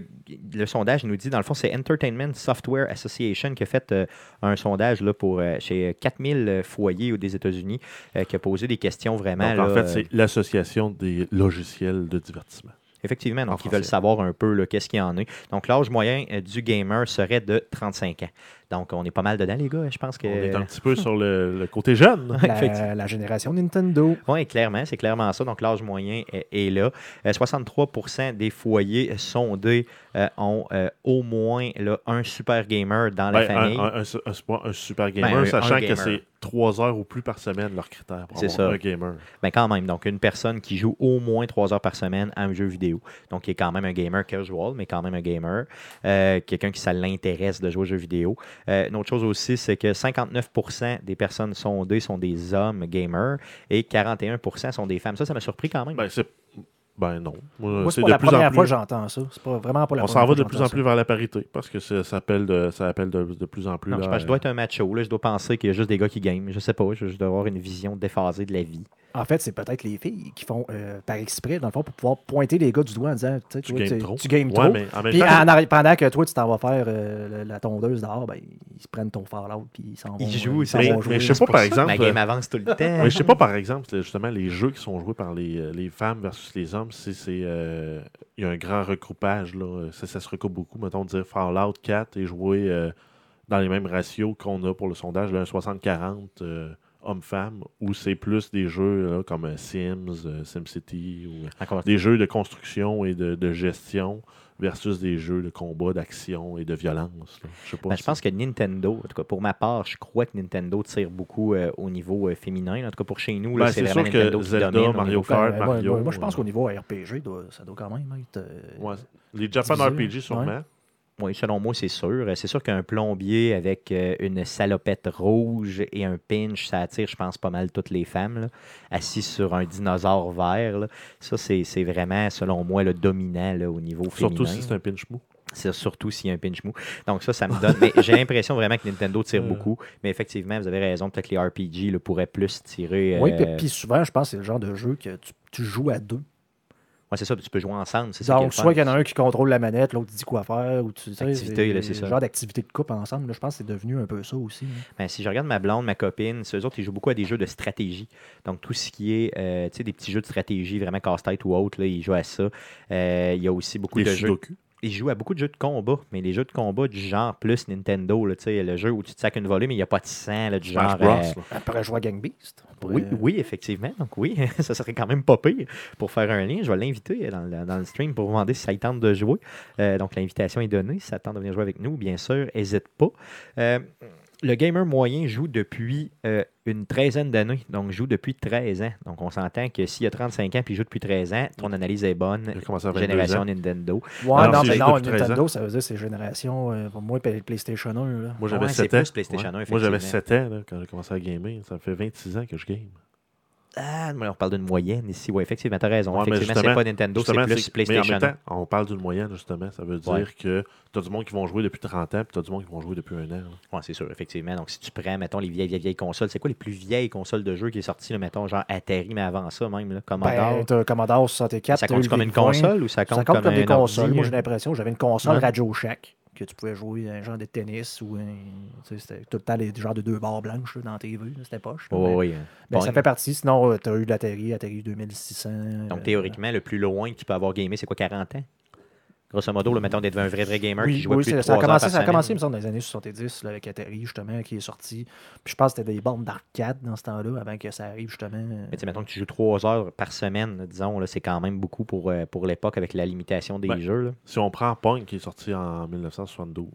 le sondage nous dit, dans le fond, c'est Entertainment Software Association qui a fait euh, un sondage là, pour, chez 4000 foyers des États-Unis qui a posé des questions vraiment. Donc, en là, fait, c'est l'Association des logiciels de divertissement. Effectivement, donc En ils veulent savoir un peu qu'est-ce qu'il y en a. Donc l'âge moyen du gamer serait de 35 ans. Donc on est pas mal dedans, les gars. Je pense que. On est un petit peu sur le, le côté jeune. [laughs] La, la génération Nintendo. Oui, clairement, c'est clairement ça. Donc, l'âge moyen est, est là. Euh, 63% des foyers sondés euh, ont euh, au moins là, un super gamer dans la Ben, famille. un, un- un- un- c'est pas un super gamer, Ben, un- sachant un que gamer. c'est 3 heures ou plus par semaine leur critère pour C'est avoir ça. un gamer. Ben, quand même, donc une personne qui joue au moins 3 heures par semaine à un jeu vidéo. Donc, qui est quand même un gamer casual, mais quand même un gamer. Euh, Quelqu'un qui ça l'intéresse de jouer aux jeux vidéo. Euh, une autre chose aussi, c'est que 59% des personnes sondées sont des hommes gamers et 41% sont des femmes. Ça, ça m'a surpris quand même. Ben. Ben non. Moi, Moi, c'est c'est pas de la plus en première plus- fois que j'entends ça. C'est pas vraiment pas la On première s'en va de plus en plus vers la parité parce que ça appelle de, ça appelle de, de plus en plus. Non, je, pense dois être un macho. Là. Je dois penser qu'il y a juste des gars qui game. Je sais pas. Je, je dois avoir une vision déphasée de la vie. En fait, c'est peut-être les filles qui font euh, par exprès, dans le fond, pour pouvoir pointer les gars du doigt en disant Tu games trop. tu games Ouais, trop. mais en même Puis temps, en pendant que toi, tu t'en vas faire euh, la tondeuse dehors, ben, ils se prennent ton Fallout puis ils s'en vont. Ils jouent, s'en c'est- vont mais jouer. je sais pas, par exemple, Ma game avance tout le [laughs] temps. Mais je sais pas, par exemple, justement les jeux qui sont joués par les, les femmes versus les hommes, c'est c'est, euh, il y a un grand regroupage là, ça, ça se recoupe beaucoup. Mettons dire Fallout 4 est joué euh, dans les mêmes ratios qu'on a pour le sondage, là, un 60-40 euh, hommes-femmes, ou c'est plus des jeux là, comme euh, Sims, euh, SimCity, ou des jeux de construction et de, de gestion versus des jeux de combat, d'action et de violence. Je sais pas. Ben, je pense que Nintendo, en tout cas pour ma part, je crois que Nintendo tire beaucoup euh, au niveau euh, féminin. En tout cas pour chez nous, là, Ben, c'est sûr que Nintendo qui Zelda, domine. Mario Kart, Ben, ouais, Mario, ouais, moi, je pense euh, qu'au niveau RPG, ça doit quand même être. euh, Ouais. Les Japan divisé, RPG, sûrement. Oui, selon moi, c'est sûr. Euh, C'est sûr qu'un plombier avec euh, une salopette rouge et un pinch, ça attire, je pense, pas mal toutes les femmes. là. Assis sur un dinosaure vert. là. Ça, c'est c'est vraiment, selon moi, le dominant là, au niveau Surtout féminin. si c'est un pinch mou. C'est surtout s'il y a un pinch mou. Donc ça, ça me donne... mais j'ai l'impression vraiment que Nintendo tire Euh. beaucoup. Mais effectivement, vous avez raison. Peut-être que les RPG là, pourraient plus tirer... Oui, euh, puis, puis souvent, je pense que c'est le genre de jeu que tu, tu joues à deux. Ouais, c'est ça, tu peux jouer ensemble. C'est Donc, soit qu'il y en a un qui contrôle la manette, l'autre dit quoi faire, ou tu sais, c'est c'est ça. genre d'activité de couple ensemble. là, je pense que c'est devenu un peu ça aussi. hein. Ben, si je regarde ma blonde, ma copine, ceux autres, ils jouent beaucoup à des jeux de stratégie. Donc, tout ce qui est, euh, tu sais, des petits jeux de stratégie, vraiment casse-tête ou autre, là, ils jouent à ça. Euh, il y a aussi beaucoup Les de jeux. Ils jouent à beaucoup de jeux de combat, mais les jeux de combat du genre plus Nintendo, là, le jeu où tu te sacs une volée, mais il n'y a pas de sang, là, du Smash genre. Bros. euh, pourrait jouer à Gang Beast. Pourrait- oui, oui, effectivement. Donc oui, [laughs] ça serait quand même pas pire pour faire un lien. Je vais l'inviter dans le, dans le stream pour vous demander si ça tente de jouer. Euh, donc l'invitation est donnée. Si ça tente de venir jouer avec nous, bien sûr, n'hésite pas. Euh, le gamer moyen joue depuis euh, une treizaine d'années. Donc joue depuis 13 ans. Donc on s'entend que s'il y a 35 ans puis il joue depuis 13 ans, ton analyse est bonne. Il a commencé à 22 Génération ans. Nintendo. Ouais, Alors, non, si mais non, joue depuis 13 Nintendo, ça veut dire c'est génération, euh, pour moi, Play- PlayStation 1. Là. Moi, j'avais Ouais, c'est 7 ans. plus PlayStation 1, Moi, j'avais effectivement. 7 ans là, quand j'ai commencé à gamer. Ça fait 26 ans que je game. Ah, mais on parle d'une moyenne ici. Oui, effectivement, tu as raison. Ouais, effectivement, c'est pas Nintendo, c'est plus PlayStation Mais en 1. même temps, on parle d'une moyenne, justement. Ça veut dire Ouais. que tu as du monde qui vont jouer depuis 30 ans, puis tu as du monde qui vont jouer depuis un an. Oui, c'est sûr, effectivement. Donc, si tu prends, mettons, les vieilles, vieilles, vieilles consoles, c'est quoi les plus vieilles consoles de jeu qui est sorties, là, mettons, genre Atari, mais avant ça même, là, Commodore? Ben, t'as Commodore 64. ça t'as eu compte comme une VIC-20. console ou ça compte, Ça compte comme, des un consoles. ordi, Moi, j'ai euh? l'impression j'avais une console Ouais. Radio Shack que tu pouvais jouer un genre de tennis ou un. tu sais, C'était tout le temps les genres de deux barres blanches là, dans TV. là, C'était poche. là, Oui, mais- oui. ben, ça fait partie. Sinon, tu as eu l'Atari, Atari 2600. Donc, euh, théoriquement, le plus loin que tu peux avoir gamé, c'est quoi, 40 ans? Grosso modo, là, mettons d'être un vrai, vrai gamer qui Oui, jouait oui, plus de c'est- ça, a 3 heures commencé, par ça a commencé, il me semble, dans les années 70 là, avec Atari, justement, qui est sorti. Puis je pense que c'était des bornes d'arcade dans ce temps-là, avant que ça arrive, justement. Mais tu sais, mettons que tu joues 3 heures par semaine, disons, là, c'est quand même beaucoup pour, euh, pour l'époque avec la limitation des Ben, jeux. Là. Si on prend Pong, qui est sorti en 1972,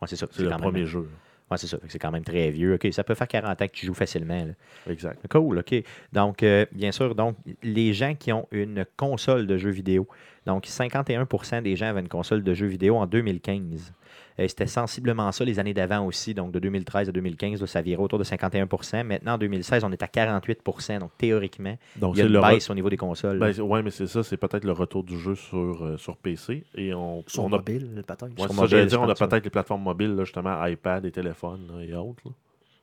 Ouais, c'est ça. c'est le premier même, jeu. Ouais, c'est ça. C'est quand même très vieux. OK, ça peut faire 40 ans que tu joues facilement. là. Exact. Cool, OK. Donc, euh, bien sûr, donc, les gens qui ont une console de jeux vidéo, donc 51% des gens avaient une console de jeux vidéo en 2015. Et C'était sensiblement ça les années d'avant aussi, donc de 2013 à 2015, là, ça virait autour de 51% Maintenant, en 2016, on est à 48% donc théoriquement, Donc, il y a une le re- baisse au niveau des consoles. Ben, ouais, mais c'est ça, c'est peut-être le retour du jeu sur, euh, sur PC. Et on, sur on a, mobile, peut-être. ouais, sur c'est ça, mobile, j'allais je dire, on a peut-être les plateformes mobiles, là, justement, iPad et téléphone là, et autres.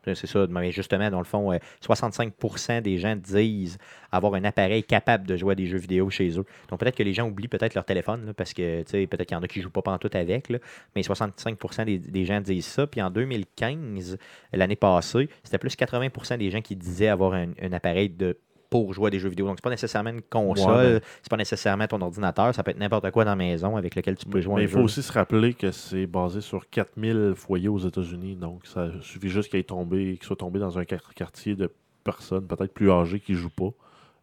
C'est ça, mais justement, dans le fond, euh, 65% des gens disent avoir un appareil capable de jouer à des jeux vidéo chez eux. Donc peut-être que les gens oublient peut-être leur téléphone, parce que peut-être qu'il y en a qui ne jouent pas pantoute avec, mais 65 des, des gens disent ça. Puis en 2015, l'année passée, c'était plus 80% des gens qui disaient avoir un appareil de pour jouer à des jeux vidéo. Donc, c'est pas nécessairement une console, Ouais, ben- c'est pas nécessairement ton ordinateur, ça peut être n'importe quoi dans la maison avec lequel tu peux jouer Mais il faut jeu. aussi se rappeler que c'est basé sur 4000 foyers aux États-Unis. Donc, ça suffit juste qu'il ait tombé, qu'il soit tombé dans un quart- quartier de personnes peut-être plus âgées qui ne jouent pas.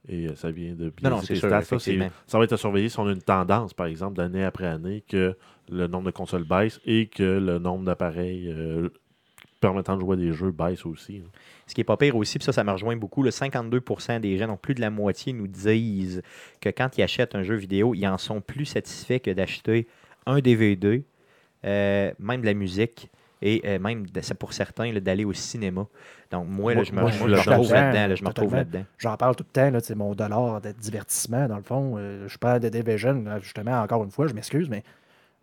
Et euh, ça vient de Non, non, biaiser c'est tes sûr, stats. Ça, c'est- ça va être à surveiller si on a une tendance, par exemple, d'année après année, que le nombre de consoles baisse et que le nombre d'appareils euh, permettant de jouer à des jeux baisse aussi. hein. Ce qui est pas pire aussi, puis ça, ça me rejoint beaucoup, le 52% des gens, donc plus de la moitié, nous disent que quand ils achètent un jeu vidéo, ils en sont plus satisfaits que d'acheter un DVD, euh, même de la musique, et euh, même, de- pour certains, d'aller au cinéma. Donc, moi, là, je me, moi, je je me suis retrouve là-dedans, là-dedans. là, je me retrouve là-dedans. J'en parle tout le temps, là, c'est mon dollar de divertissement, dans le fond. Euh, je parle de Division, justement, encore une fois, je m'excuse, mais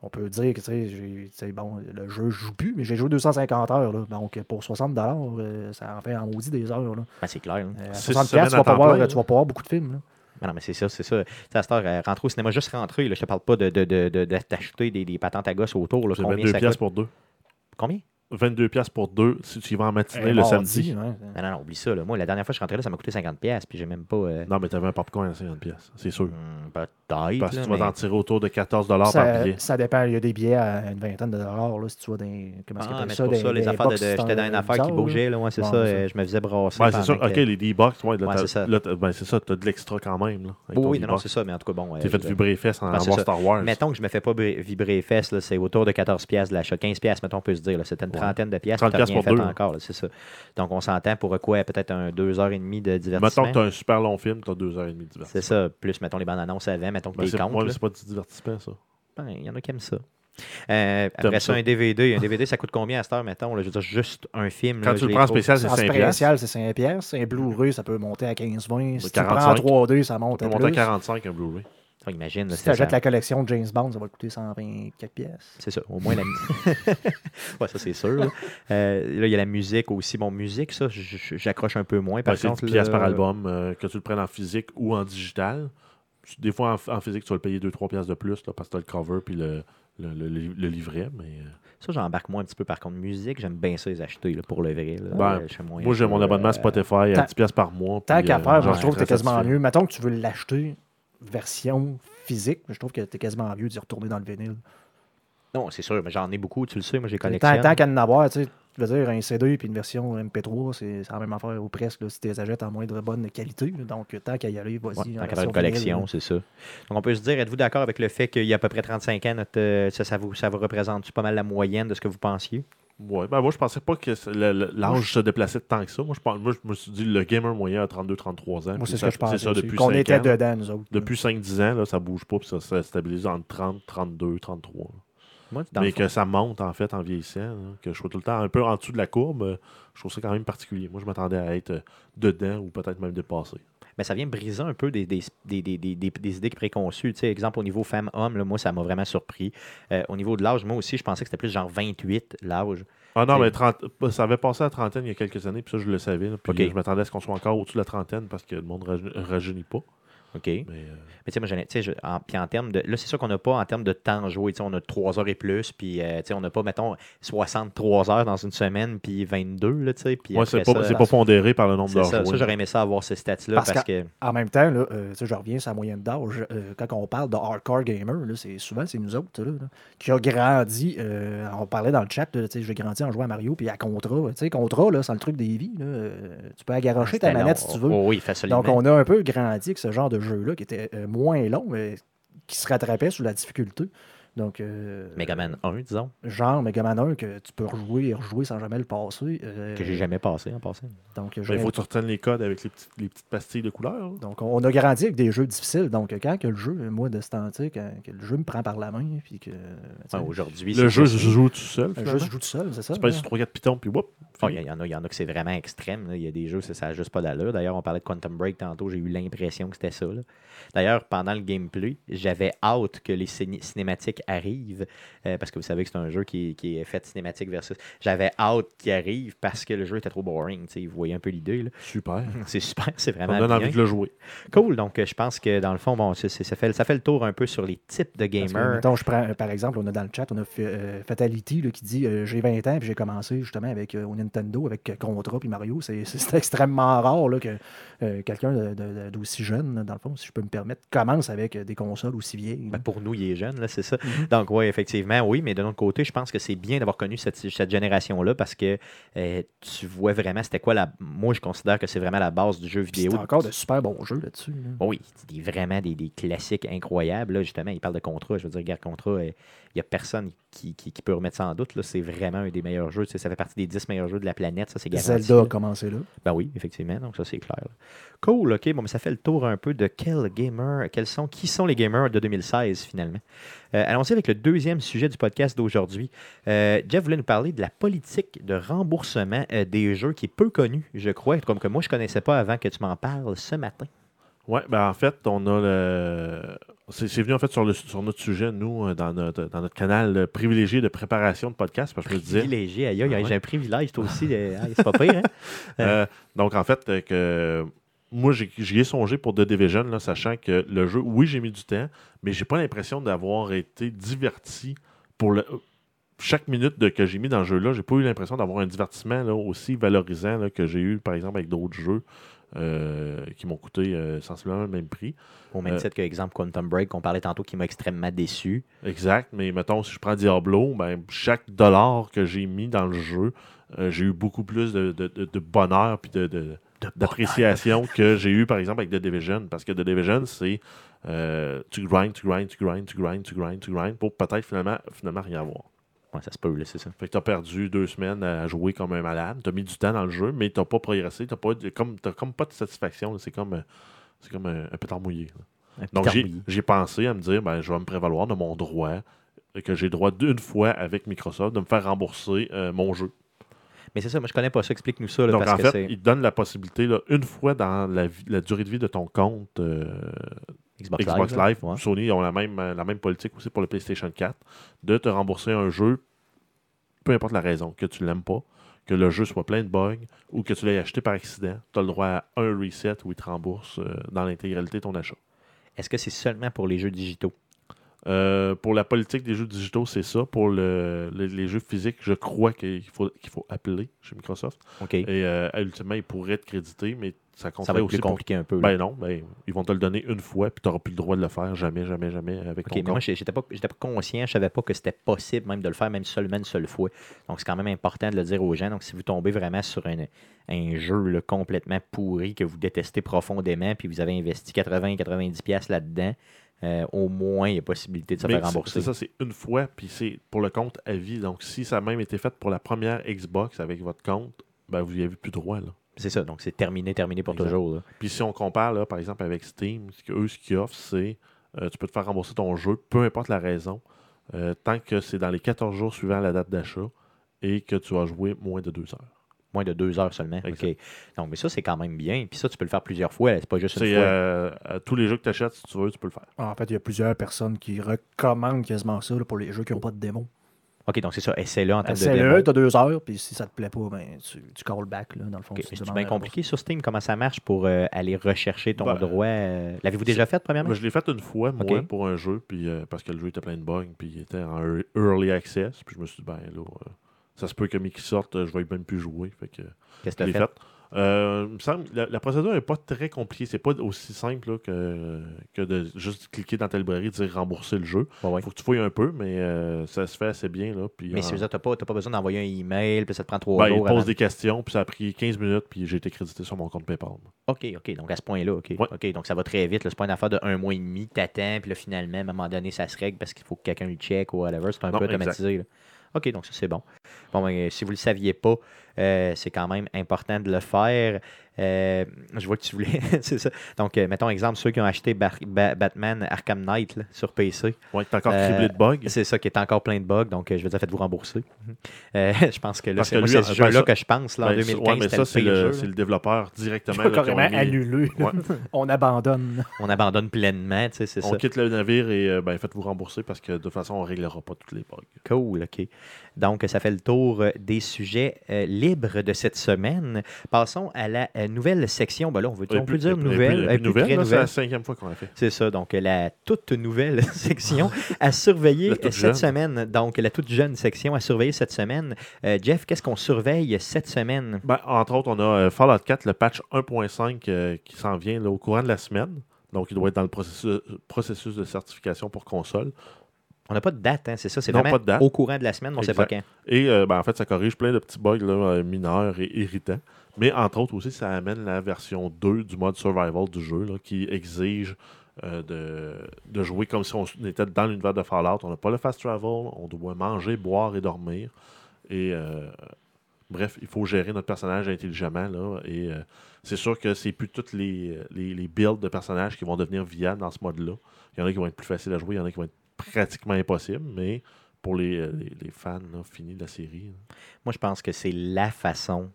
on peut dire que, tu sais, j'ai- bon, le jeu, je joue plus, mais j'ai joué 250 heures, là. Donc, pour 60 dollars, ça en fait en maudit des heures, là. Ben, c'est clair. Euh, à Six 60 semaines tu vas pas voir, plein, tu vas pas voir beaucoup de films, là. Ben non, mais c'est ça, c'est ça. À cette heure, euh, rentrer au cinéma, juste rentrer, là, je te parle pas de, de, de, de- de t'acheter des, des patentes à gosses autour. Là, C'est combien 22 ça coûte? pour deux. Combien? 22 piastres pour deux si tu y vas en matinée Euh, le mardi, samedi. ouais. Non, non, non, oublie ça. Là. Moi, la dernière fois que je suis rentré là, ça m'a coûté 50$, piastres, puis j'ai même pas. euh, Non, mais tu avais un popcorn à 50 piastres, c'est sûr. peut-être. Parce que tu vas mais- t'en tirer autour de 14 par Ça, billet. ça dépend. Il y a des billets à une vingtaine de dollars, là, si tu. Comment qu'on Ah, appelle mais ça? pour des- ça, les des affaires de. de- J'étais dans une affaire qui bougeait, là, ouais, c'est Ouais, ça. euh, Je me faisais brasser. Ouais, c'est ça. pendant Ok, les D-Box, ouais, là, c'est ça. ben, c'est ça, t'as de l'extra quand même. Oui, non, c'est ça, mais en tout cas, bon. euh, T'es fait je- vibrer les fesses en avoir. Star Wars. Mettons que je me fais pas vibrer les fesses, là, c'est autour de 14$ piastres de l'achat. 15$, piastres, mettons, on peut se dire. là, C'était une. Trentaine de piastres. 30 puis t'as rien piastres pour fait deux. encore, là, c'est ça. Donc, on s'entend pour quoi Peut-être un 2h30 de Mettons divertissement. que t'as un super long film, t'as 2h30 de divertissement. C'est ça. Plus, mettons, les bandes annonces avant, mettons que Ben, c'est comptes. mais c'est pas du divertissement, ça. Ben, Il y en a qui aiment ça. Euh, après ça, ça? un DVD. Un DVD, ça coûte combien à cette heure, mettons? là? je veux dire, juste un film. Quand là, tu le prends spécial, c'est En 5 piastres. spécial, c'est 5 piastres. Un Blu-ray, ça peut monter à 15-20. Si tu le prends en 45. 3D, ça monte Tu à peux monter à plus. 45 un Blu-ray. Enfin, imagine. là, Si tu achètes la collection de James Bond, ça va te coûter 124 pièces. C'est ça, au moins la [laughs] Ouais, ça c'est sûr. Là, Euh, là, il y a la musique aussi. Bon, musique, ça, j'accroche un peu moins. Par Ben, contre, 10 piastres là, par album, euh, que tu le prennes en physique ou en digital. Des fois, en, en physique, tu vas le payer 2-3 piastres de plus là, parce que tu as le cover puis le, le, le- livret. Mais, euh, Ça, j'embarque moins un petit peu. Par contre, musique, j'aime bien ça les acheter là, pour le vrai. là. Ben, Euh, moi, j'ai mon abonnement Spotify à tant- 10 piastres par mois. Tant qu'à faire, j'en je trouve que c'est quasiment mieux. Mettons que tu veux l'acheter version physique, je trouve que t'es quasiment mieux d'y retourner dans le vinyle. Non, c'est sûr, mais j'en ai beaucoup, tu le sais, moi j'ai Tant, collectionné. tant qu'à en avoir, tu sais, je veux dire, un CD puis une version MP3, c'est la même affaire ou presque là, si tu les achètes en moindre bonne qualité. là. Donc, tant qu'à y aller, Ouais, vas-y. en tant version une collection, c'est ça. Donc, on peut se dire, êtes-vous d'accord avec le fait qu'il y a à peu près 35 ans, notre, euh, ça, ça, vous, ça vous représente pas mal la moyenne de ce que vous pensiez? Ouais, ben moi, je pensais pas que l'âge se déplaçait tant que ça. Moi je, pense- moi, je me suis dit, le gamer moyen a 32-33 ans. Moi, c'est ce ça- que je pensais. C'est ça depuis Qu'on 5 était ans. dedans, nous autres. Depuis 5-10 ans, là, ça bouge pas, puis ça se stabilise entre 30, 32, 33. là. Moi, dans le Mais que ça monte, en fait, en vieillissant, là, que je sois tout le temps un peu en dessous de la courbe, euh, je trouve ça quand même particulier. Moi, je m'attendais à être euh, dedans ou peut-être même dépassé. Mais ça vient briser un peu des, des, des, des, des, des- des idées préconçues. Tu sais, exemple, au niveau femme-homme, moi, ça m'a vraiment surpris. Euh, au niveau de l'âge, moi aussi, je pensais que c'était plus genre 28, l'âge. Ah non, mais 30 ça avait passé à la trentaine il y a quelques années, puis ça, je le savais. là, puis je m'attendais à ce qu'on soit encore au-dessus de la trentaine parce que le monde ne rajeunit pas. OK? Mais, euh, Mais tu sais, moi, je- en, puis en termes de. Là, c'est sûr qu'on n'a pas en termes de temps joué. Tu sais, on a 3 heures et plus, puis euh, tu sais, on n'a pas, mettons, 63 heures dans une semaine, puis 22, là, tu sais. Puis ouais, après c'est pas, pas pondéré par le nombre d'heures ça. Ça, j'aurais aimé ça avoir ces stats-là Parce parce, que. En même temps, là, euh, tu sais, je reviens sur la moyenne d'âge. euh, quand on parle de hardcore gamer, là, c'est souvent c'est nous autres là, là, qui a grandi. euh, on parlait dans le chat, là, tu sais, j'ai grandi en jouant à Mario puis à Contra. Tu sais, Contra, là, c'est le truc des vies. là, euh, tu peux agarocher ta c'était manette si tu veux. Oh, oui, facilement. Donc, on a un peu grandi avec ce genre de jeu-là qui était euh, moins long, mais qui se rattrapait sous la difficulté. Donc, euh, Megaman 1, disons, genre Megaman 1 que tu peux rejouer et rejouer sans jamais le passer. euh, que j'ai jamais passé en passant. Donc, Ben, je- il faut que tu retiennes les codes avec les petites, les petites pastilles de couleur. donc, on a grandi avec des jeux difficiles. Donc, quand que le jeu, moi, de ce temps-ci, quand que le jeu me prend par la main, puis que. Ouais, Aujourd'hui, Le jeu se joue tout seul. un jeu se joue tout seul, c'est ça? Tu là? sur 3-4 pitons, puis whoop. Fini. Il y, en a, il y en a que c'est vraiment extrême. là. Il y a des jeux, ça n'a juste pas d'allure. D'ailleurs, on parlait de Quantum Break tantôt, j'ai eu l'impression que c'était ça. D'ailleurs, pendant le gameplay, j'avais hâte que les ciné- cinématiques arrive, euh, parce que vous savez que c'est un jeu qui, qui est fait cinématique versus. J'avais hâte qu'il arrive parce que le jeu était trop boring. tu sais, Vous voyez un peu l'idée. là. Super. [laughs] C'est super, c'est On vraiment donne bien. envie de le jouer. Cool. Donc, euh, je pense que dans le fond, bon, c'est- c'est- ça, fait, ça fait le tour un peu sur les types de gamers. mettons, je prends, euh, par exemple, on a dans le chat, on a euh, Fatality là, qui dit euh, J'ai 20 ans, puis j'ai commencé justement avec, euh, au Nintendo, avec Contra puis Mario. C'est [laughs] extrêmement rare là, que euh, quelqu'un de- de- d'aussi jeune, dans le fond, si je peux me permettre, commence avec des consoles aussi vieilles. Ben, pour nous, il est jeune, là, c'est ça. [laughs] Donc, oui, effectivement, oui, mais de l'autre côté, je pense que c'est bien d'avoir connu cette, cette génération-là parce que euh, tu vois vraiment, c'était quoi la. Moi, je considère que c'est vraiment la base du jeu vidéo. C'est encore de super bons jeux là-dessus. là. Bon, oui, des- vraiment des, des classiques incroyables. Là, justement, il parle de contrat. Je veux dire, Guerre Contrat, il n'y a personne qui, qui- qui peut remettre ça en doute. là. C'est vraiment un des meilleurs jeux. Ça fait partie des 10 meilleurs jeux de la planète. Ça, c'est garanti. Zelda a commencé là. Ben oui, effectivement. Donc, ça, c'est clair. là. Cool, OK. Bon, mais ça fait le tour un peu de quel gamer, quels sont, qui sont les gamers de 2016, finalement. Euh, Allons-y avec le deuxième sujet du podcast d'aujourd'hui. Euh, Jeff voulait nous parler de la politique de remboursement euh, des jeux qui est peu connue, je crois, comme que moi, je ne connaissais pas avant que tu m'en parles ce matin. Ouais, ben en fait, on a le. C'est venu en fait sur, le, sur notre sujet, nous, euh, dans notre, dans notre canal euh, privilégié de préparation de podcast, parce que je me disais. Privilégié, aïe, aïe, Ah ouais. j'ai un privilège, toi aussi. euh, aïe, c'est pas pire, hein? [laughs] Euh, donc, en fait, que moi, j'y ai songé pour The Division, là, sachant que le jeu, oui, j'ai mis du temps, mais j'ai pas l'impression d'avoir été diverti pour le. Chaque minute de- que j'ai mis dans le jeu-là, j'ai pas eu l'impression d'avoir un divertissement là, aussi valorisant là, que j'ai eu, par exemple, avec d'autres jeux euh, qui m'ont coûté euh, sensiblement le même prix. Au même Euh, titre que, exemple, Quantum Break, qu'on parlait tantôt, qui m'a extrêmement déçu. Exact, mais mettons, si je prends Diablo, ben, chaque dollar que j'ai mis dans le jeu, j'ai eu beaucoup plus de, de- de- de bonheur puis de, d'appréciation que j'ai eu, par exemple, avec The Division. Parce que The Division, c'est euh, tu grindes, tu grindes, tu grindes, tu grindes, tu grindes, tu grindes pour peut-être finalement, finalement rien avoir. Ouais, ça se peut, c'est ça. Fait que tu as perdu deux semaines à jouer comme un malade. Tu as mis du temps dans le jeu, mais tu n'as pas progressé. Tu n'as pas, de- comme, t'as comme pas de satisfaction. C'est comme, euh, c'est comme un, un pétard mouillé. Un Donc, j'ai, pensé à me dire, ben, je vais me prévaloir de mon droit, euh, que j'ai droit d'une fois avec Microsoft, de me faire rembourser euh, mon jeu. Mais c'est ça, moi, je connais pas ça. Explique-nous ça, là, Donc, parce en que fait, c'est il te donne la possibilité, là, une fois dans la, durée de vie de ton compte euh, Xbox, Xbox Live. là. Live, Ouais. Sony ont la même, euh, la même politique aussi pour le PlayStation 4, de te rembourser un jeu, peu importe la raison, que tu l'aimes pas, que le jeu soit plein de bugs ou que tu l'aies acheté par accident, tu as le droit à un reset où il te rembourse euh, dans l'intégralité ton achat. Est-ce que c'est seulement pour les jeux digitaux? Euh, pour la politique des jeux digitaux, c'est ça. Pour le- le- les jeux physiques, je crois qu'il faut, qu'il faut appeler chez Microsoft. Et euh, ultimement, ils pourraient être crédités, mais ça ça va être aussi plus pour... compliqué un peu. là. Ben non, ben, ils vont te le donner une fois, puis tu n'auras plus le droit de le faire jamais, jamais, jamais avec OK, ton mais moi, j'étais pas, j'étais pas conscient, je savais pas que c'était possible même de le faire, même seulement une seule fois. Donc, c'est quand même important de le dire aux gens. Donc, si vous tombez vraiment sur un, un jeu là, complètement pourri que vous détestez profondément, puis vous avez investi 80-90$ piastres là-dedans, euh, au moins, il y a possibilité de se Mais faire rembourser. C'est ça, c'est une fois, puis c'est pour le compte à vie. Donc, si ça a même été fait pour la première Xbox avec votre compte, ben, vous n'y avez plus droit. Là. C'est ça, donc c'est terminé, terminé pour toujours. là. Puis si on compare, là, par exemple, avec Steam, qu'eux, ce qu'ils offrent, c'est euh, tu peux te faire rembourser ton jeu, peu importe la raison, euh, tant que c'est dans les 14 jours suivant la date d'achat et que tu as joué moins de deux heures. Moins de deux heures seulement. Exact. OK. Donc, mais ça, c'est quand même bien. Puis ça, tu peux le faire plusieurs fois. C'est pas juste une fois. euh, tous les jeux que tu achètes, si tu veux, tu peux le faire. En fait, il y a plusieurs personnes qui recommandent quasiment ça là, pour les jeux qui n'ont pas de démo. OK, donc c'est ça. Essaie-le en termes de C'est démo. tu as deux heures, puis si ça te plaît pas, ben, tu, tu call back, là, dans le fond. C'est bien compliqué sur Steam, comment ça marche pour euh, aller rechercher ton Ben, droit. euh, L'avez-vous déjà fait, premièrement? Moi, je l'ai fait une fois, moi, pour un jeu, puis euh, parce que le jeu était plein de bugs, puis il était en ear- early access. Puis je me suis dit, ben là, euh, ça se peut que Mickey sorte, euh, je vais même plus jouer. Fait que Qu'est-ce que je tu l'ai as fait? fait. Euh, il me semble, la, la procédure n'est pas très compliquée. C'est pas aussi simple là, que, que de juste cliquer dans ta librairie et dire rembourser le jeu. Ouais, ouais. faut que tu fouilles un peu, mais euh, ça se fait assez bien. Là, puis, Mais c'est ça, tu n'as pas, t'as pas besoin d'envoyer un email, puis ça te prend trois ben, il jours. te pose avant- des questions, puis ça a pris 15 minutes, puis j'ai été crédité sur mon compte PayPal. OK, OK. Donc à ce point-là, OK. Ouais. OK, donc ça va très vite. là. C'est pas une affaire de un mois et demi, t'attends, puis là, finalement, à un moment donné, ça se règle parce qu'il faut que quelqu'un le check ou whatever. C'est un Non, peu automatisé. là. OK, donc ça, c'est bon. Bon, si vous ne le saviez pas, euh, c'est quand même important de le faire. Euh, je vois que tu voulais. [laughs] c'est ça. Donc, euh, mettons exemple, ceux qui ont acheté Bar- Ba- Batman Arkham Knight là, sur PC. Ouais, t'es encore Euh, criblé de bugs. C'est ça qui est encore plein de bugs. Donc, euh, je veux dire, faites-vous rembourser. Euh, [laughs] je pense que là, c'est ce ben, jeu-là ça- que je pense. Là, en Ben, 2015, ouais, mais c'était ça, le c'est le, jeu, c'est là. le développeur directement. Là, qui carrément mis- annulé. Ouais. [laughs] On abandonne. On abandonne pleinement, tu sais, c'est On ça. quitte le navire et euh, ben, faites-vous rembourser parce que de toute façon, on ne réglera pas tous les bugs. Cool, OK. Donc, ça fait le tour des sujets euh, libres de cette semaine. Passons à la euh, nouvelle section. Ben là, on, veut, on peut dire nouvelle. euh, plus nouvelle, là, C'est la cinquième fois qu'on l'a fait. C'est ça, donc euh, la toute nouvelle [laughs] section à surveiller euh, cette jeune. semaine. Donc, la toute jeune section à surveiller cette semaine. Euh, Jeff, qu'est-ce qu'on surveille cette semaine? Ben, entre autres, on a euh, Fallout 4, le patch 1.5 euh, qui s'en vient là, au courant de la semaine. Donc, il doit être dans le processus, processus de certification pour console. On n'a pas de date, hein, c'est ça? C'est vraiment pas de date. au courant de la semaine, mais on ne sait pas quand. Et euh, ben, en fait, ça corrige plein de petits bugs là, euh, mineurs et irritants. Mais entre autres aussi, ça amène la version 2 du mode survival du jeu qui exige euh, de, de jouer comme si on était dans l'univers de Fallout. On n'a pas le fast travel, on doit manger, boire et dormir. Et euh, bref, il faut gérer notre personnage intelligemment. Là, et euh, c'est sûr que c'est plus toutes les, les, builds de personnages qui vont devenir viables dans ce mode-là. Il y en a qui vont être plus faciles à jouer, il y en a qui vont être pratiquement impossibles, mais pour les, les, fans finis de la série. Moi, je pense que c'est la façon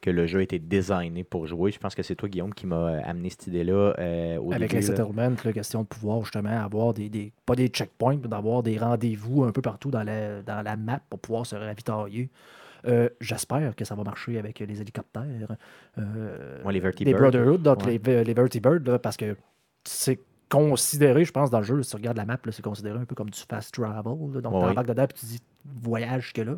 que le jeu a été designé pour jouer. Je pense que c'est toi, Guillaume, qui m'a euh, amené cette idée-là euh, au Avec début. les là. settlements, la question de pouvoir justement avoir des, des- pas des checkpoints, mais d'avoir des rendez-vous un peu partout dans la, dans la map pour pouvoir se ravitailler. Euh, J'espère que ça va marcher avec les hélicoptères. Euh, Ouais, les les. Brotherhood, donc Ouais. les, les Vertibird, là, parce que c'est considéré, je pense, dans le jeu, si tu regardes la map, c'est considéré un peu comme du fast travel. là. donc, Ouais, tu oui. embarques dedans et tu dis voyage que là.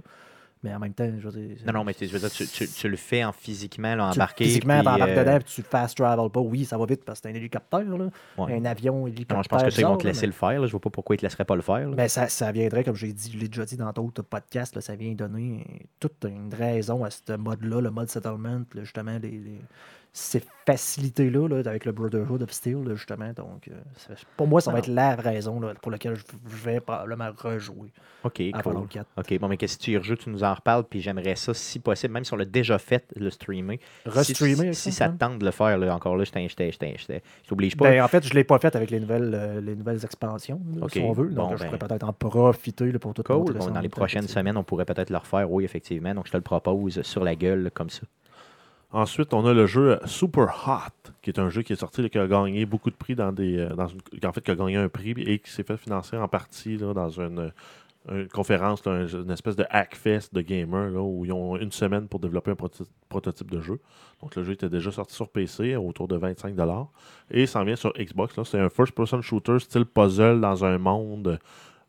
Mais en même temps, je veux dire. Non, non, mais tu, je veux dire, tu, tu- tu le fais en physiquement, là, embarqué. Physiquement, puis, tu embarques euh, dedans et tu fast travel pas. Oui, ça va vite parce que c'est un hélicoptère, là. ouais. un avion hélicoptère. Non, je pense que ça, ils vont te laisser mais- le faire. là. Je vois pas pourquoi ils te laisseraient pas le faire. là. Mais ça, ça viendrait, comme dit, je l'ai déjà dit dans d'autres podcasts, là, ça vient donner toute une raison à ce mode-là, le mode settlement, justement, les, les- ces facilités-là là, avec le Brotherhood of Steel, là, justement. Donc, euh, pour moi, ça va Ah. être la raison là, pour laquelle je, vais probablement rejouer OK, à cool. 4. OK, bon, mais qu'est-ce que tu y rejoues, tu nous en reparles, puis j'aimerais ça, si possible, même si on l'a déjà fait, le streamer. Restreamer, Si, si ça te tente de le faire, là, encore là, je t'oblige pas. Ben, en fait, je ne l'ai pas fait avec les nouvelles, euh, les nouvelles expansions, si on veut. Donc, bon, je ben. pourrais peut-être en profiter pour tout Cool. Bon, en dans les prochaines semaines, on pourrait peut-être le refaire, oui, effectivement. Donc, je te le propose sur la gueule, comme ça. Ensuite, on a le jeu Super Hot, qui est un jeu qui est sorti, là, qui a gagné beaucoup de prix dans des. euh, Dans en fait, qui a gagné un prix et qui s'est fait financer en partie dans une, conférence, une espèce de Hackfest de gamers, où ils ont une semaine pour développer un proto- prototype de jeu. Donc, le jeu était déjà sorti sur PC autour de 25 Et il s'en vient sur Xbox. C'est un first-person shooter style puzzle dans un monde.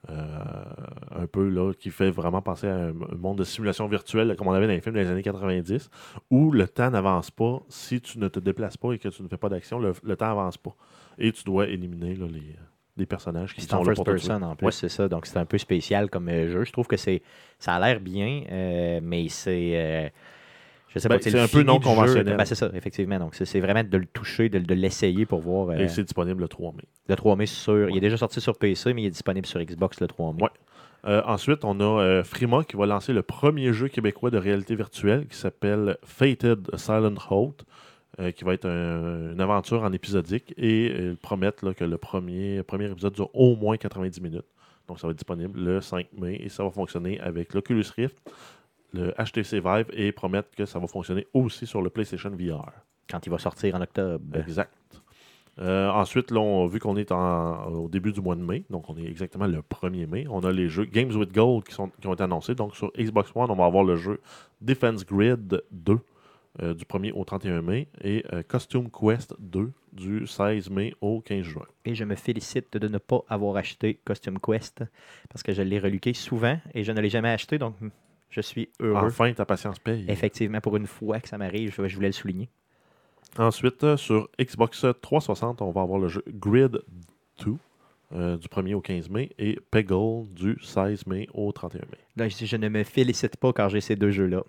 Euh, un peu là, qui fait vraiment penser à un, un monde de simulation virtuelle comme on avait dans les films des années 90 où le temps n'avance pas si tu ne te déplaces pas et que tu ne fais pas d'action, le, le temps n'avance pas. Et tu dois éliminer là, les, personnages qui sont en là first pour person en plus, Ouais. c'est ça. Donc, c'est un peu spécial comme euh, jeu. Je trouve que c'est ça a l'air bien, euh, mais c'est. euh, je sais Ben, pas, c'est un peu non conventionnel. ben, c'est ça, effectivement. Donc, c'est vraiment de le toucher, de, de l'essayer pour voir. euh, Et c'est disponible le 3 mai. le 3 mai sur. Il Ouais. est déjà sorti sur PC, mais il est disponible sur Xbox le 3 mai. Ouais. Euh, ensuite, on a euh, Frima qui va lancer le premier jeu québécois de réalité virtuelle qui s'appelle Fated Silent euh, qui va être un- une aventure en épisodique et ils promettent là, que le premier, premier épisode dure au moins 90 minutes. Donc, ça va être disponible le 5 mai et ça va fonctionner avec l'Oculus Rift, le HTC Vive et promettent que ça va fonctionner aussi sur le PlayStation VR. Quand il va sortir en octobre. Exact. Euh, ensuite, là, on- vu qu'on est en- au début du mois de mai, donc on est exactement le 1er mai, on a les jeux Games with Gold qui, sont, qui ont été annoncés. Donc sur Xbox One, on va avoir le jeu Defense Grid 2 euh, du 1er au 31 mai et euh, Costume Quest 2 du 16 mai au 15 juin. Et je me félicite de ne pas avoir acheté Costume Quest parce que je l'ai reluqué souvent et je ne l'ai jamais acheté. Donc, je suis heureux. Enfin, ta patience paye. Effectivement, pour une fois que ça m'arrive, je, voulais le souligner. Ensuite, euh, sur Xbox 360, on va avoir le jeu Grid 2 euh, du 1er au 15 mai et Peggle du 16 mai au 31 mai. Là, je, ne me félicite pas car j'ai ces deux jeux-là.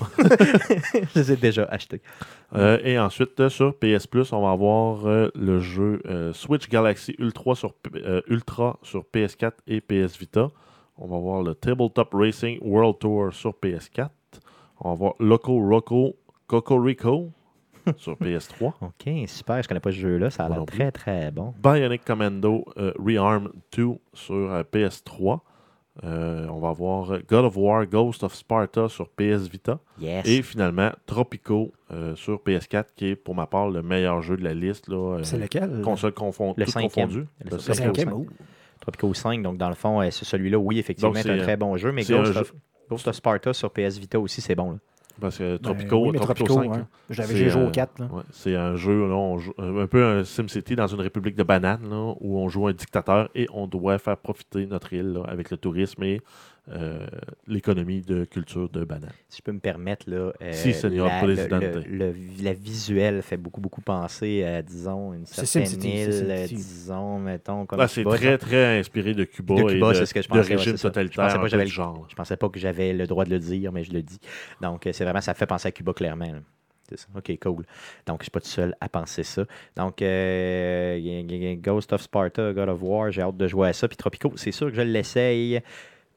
[laughs] je les ai déjà achetés. Euh, et ensuite, sur PS Plus, on va avoir euh, le jeu Switch Galaxy Ultra sur, Ultra sur PS4 et PS Vita. On va avoir le Tabletop Racing World Tour sur PS4. On va avoir Loco Roco Cocorico [laughs] sur PS3. OK, super. Je connais pas ce jeu-là. Ça a l'air très, très bon. Bionic Commando euh, Rearm 2 sur euh, PS3. Euh, on va avoir God of War Ghost of Sparta sur PS Vita. Yes. Et finalement, Tropico euh, sur PS4, qui est pour ma part le meilleur jeu de la liste. Là, euh, C'est lequel? console confond- Le confondues. Le Le Le cinquième. cinquième. Tropico 5, donc dans le fond, euh, c'est celui-là, oui, effectivement, c'est un très bon jeu, mais Ghost jeu- of, Ghost of Sparta sur PS Vita aussi, c'est bon. Là. Parce que Ben, Tropico, oui, Tropico Tropico, 5, hein. J'avais joué au 4. là. Ouais, c'est un jeu, là, on joue- euh, un peu un SimCity dans une république de bananes, là, où on joue un dictateur et on doit faire profiter notre île là, avec le tourisme et euh, l'économie de culture de bananes. Si je peux me permettre, là, euh, Si, Seigneur la, le, le- le- la visuelle fait beaucoup, beaucoup penser à, disons, une certaine SimCity, île, disons, mettons, comme Ah, c'est Cuba, très, très inspiré de Cuba, De Cuba, et c'est de, ce que je de pensais, ouais, régime c'est ça. Je totalitaire, pensais pas un que peu j'avais du le- genre. Je pensais pas que j'avais le droit de le dire, mais je le dis. Donc, euh, c'est vraiment, ça fait penser à Cuba clairement. là. C'est ça. OK, cool. Donc, je suis pas tout seul à penser ça. Donc, euh, Ghost of Sparta, God of War, j'ai hâte de jouer à ça. Puis Tropico, c'est sûr que je l'essaye.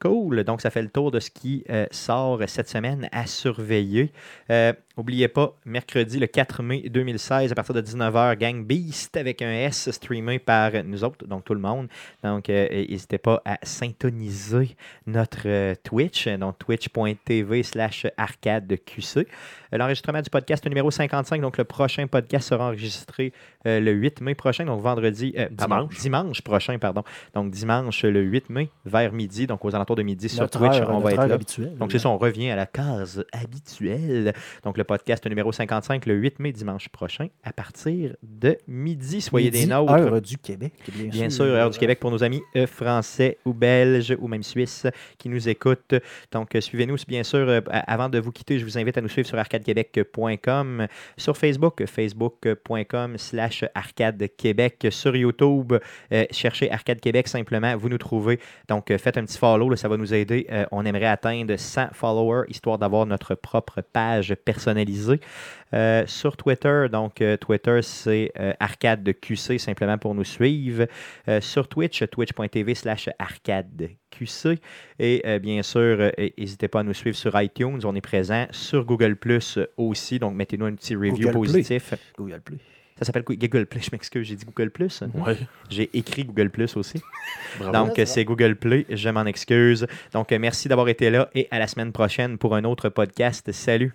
Cool. Donc, ça fait le tour de ce qui euh, sort cette semaine à surveiller. Euh, N'oubliez pas, mercredi le 4 mai 2016, à partir de 19h, Gang Beast avec un S streamé par nous autres, donc tout le monde. Donc, euh, n'hésitez pas à syntoniser notre euh, Twitch, donc twitch.tv slash arcade QC. Euh, L'enregistrement du podcast numéro 55, donc le prochain podcast sera enregistré euh, le 8 mai prochain, donc vendredi, Dimanche. dimanche prochain, pardon. Donc dimanche le 8 mai vers midi, donc aux alentours de midi sur Twitch, heure, on va être là. habituelle. Donc, c'est ça, on revient à la case habituelle. Donc, le podcast numéro 55, le 8 mai, dimanche prochain, à partir de midi. Soyez Midi, des nôtres. Heure du Québec, bien, Bien sûr, Heure du Québec pour nos amis euh, français ou belges ou même suisses qui nous écoutent. Donc, euh, suivez-nous, bien sûr. euh, avant de vous quitter, je vous invite à nous suivre sur arcadequebec.com, sur Facebook, facebook.com slash arcadequebec, sur YouTube, euh, cherchez Arcade Québec simplement, vous nous trouvez. Donc, faites un petit follow, là, ça va nous aider. Euh, on aimerait atteindre 100 followers, histoire d'avoir notre propre page Euh, sur Twitter, donc euh, Twitter, c'est euh, Arcade de QC, simplement pour nous suivre. Euh, sur Twitch, twitch.tv slash arcade QC. Et euh, bien sûr, euh, n'hésitez pas à nous suivre sur iTunes, on est présent. Sur Google Plus aussi, donc mettez-nous un petit review Google Play. positif. Google Play. Ça s'appelle quoi? Google Play, je m'excuse, j'ai dit Google Plus. Ouais, J'ai écrit Google Plus aussi. bravo. Donc, c'est Google Play, je m'en excuse. Donc, merci d'avoir été là et à la semaine prochaine pour un autre podcast. Salut!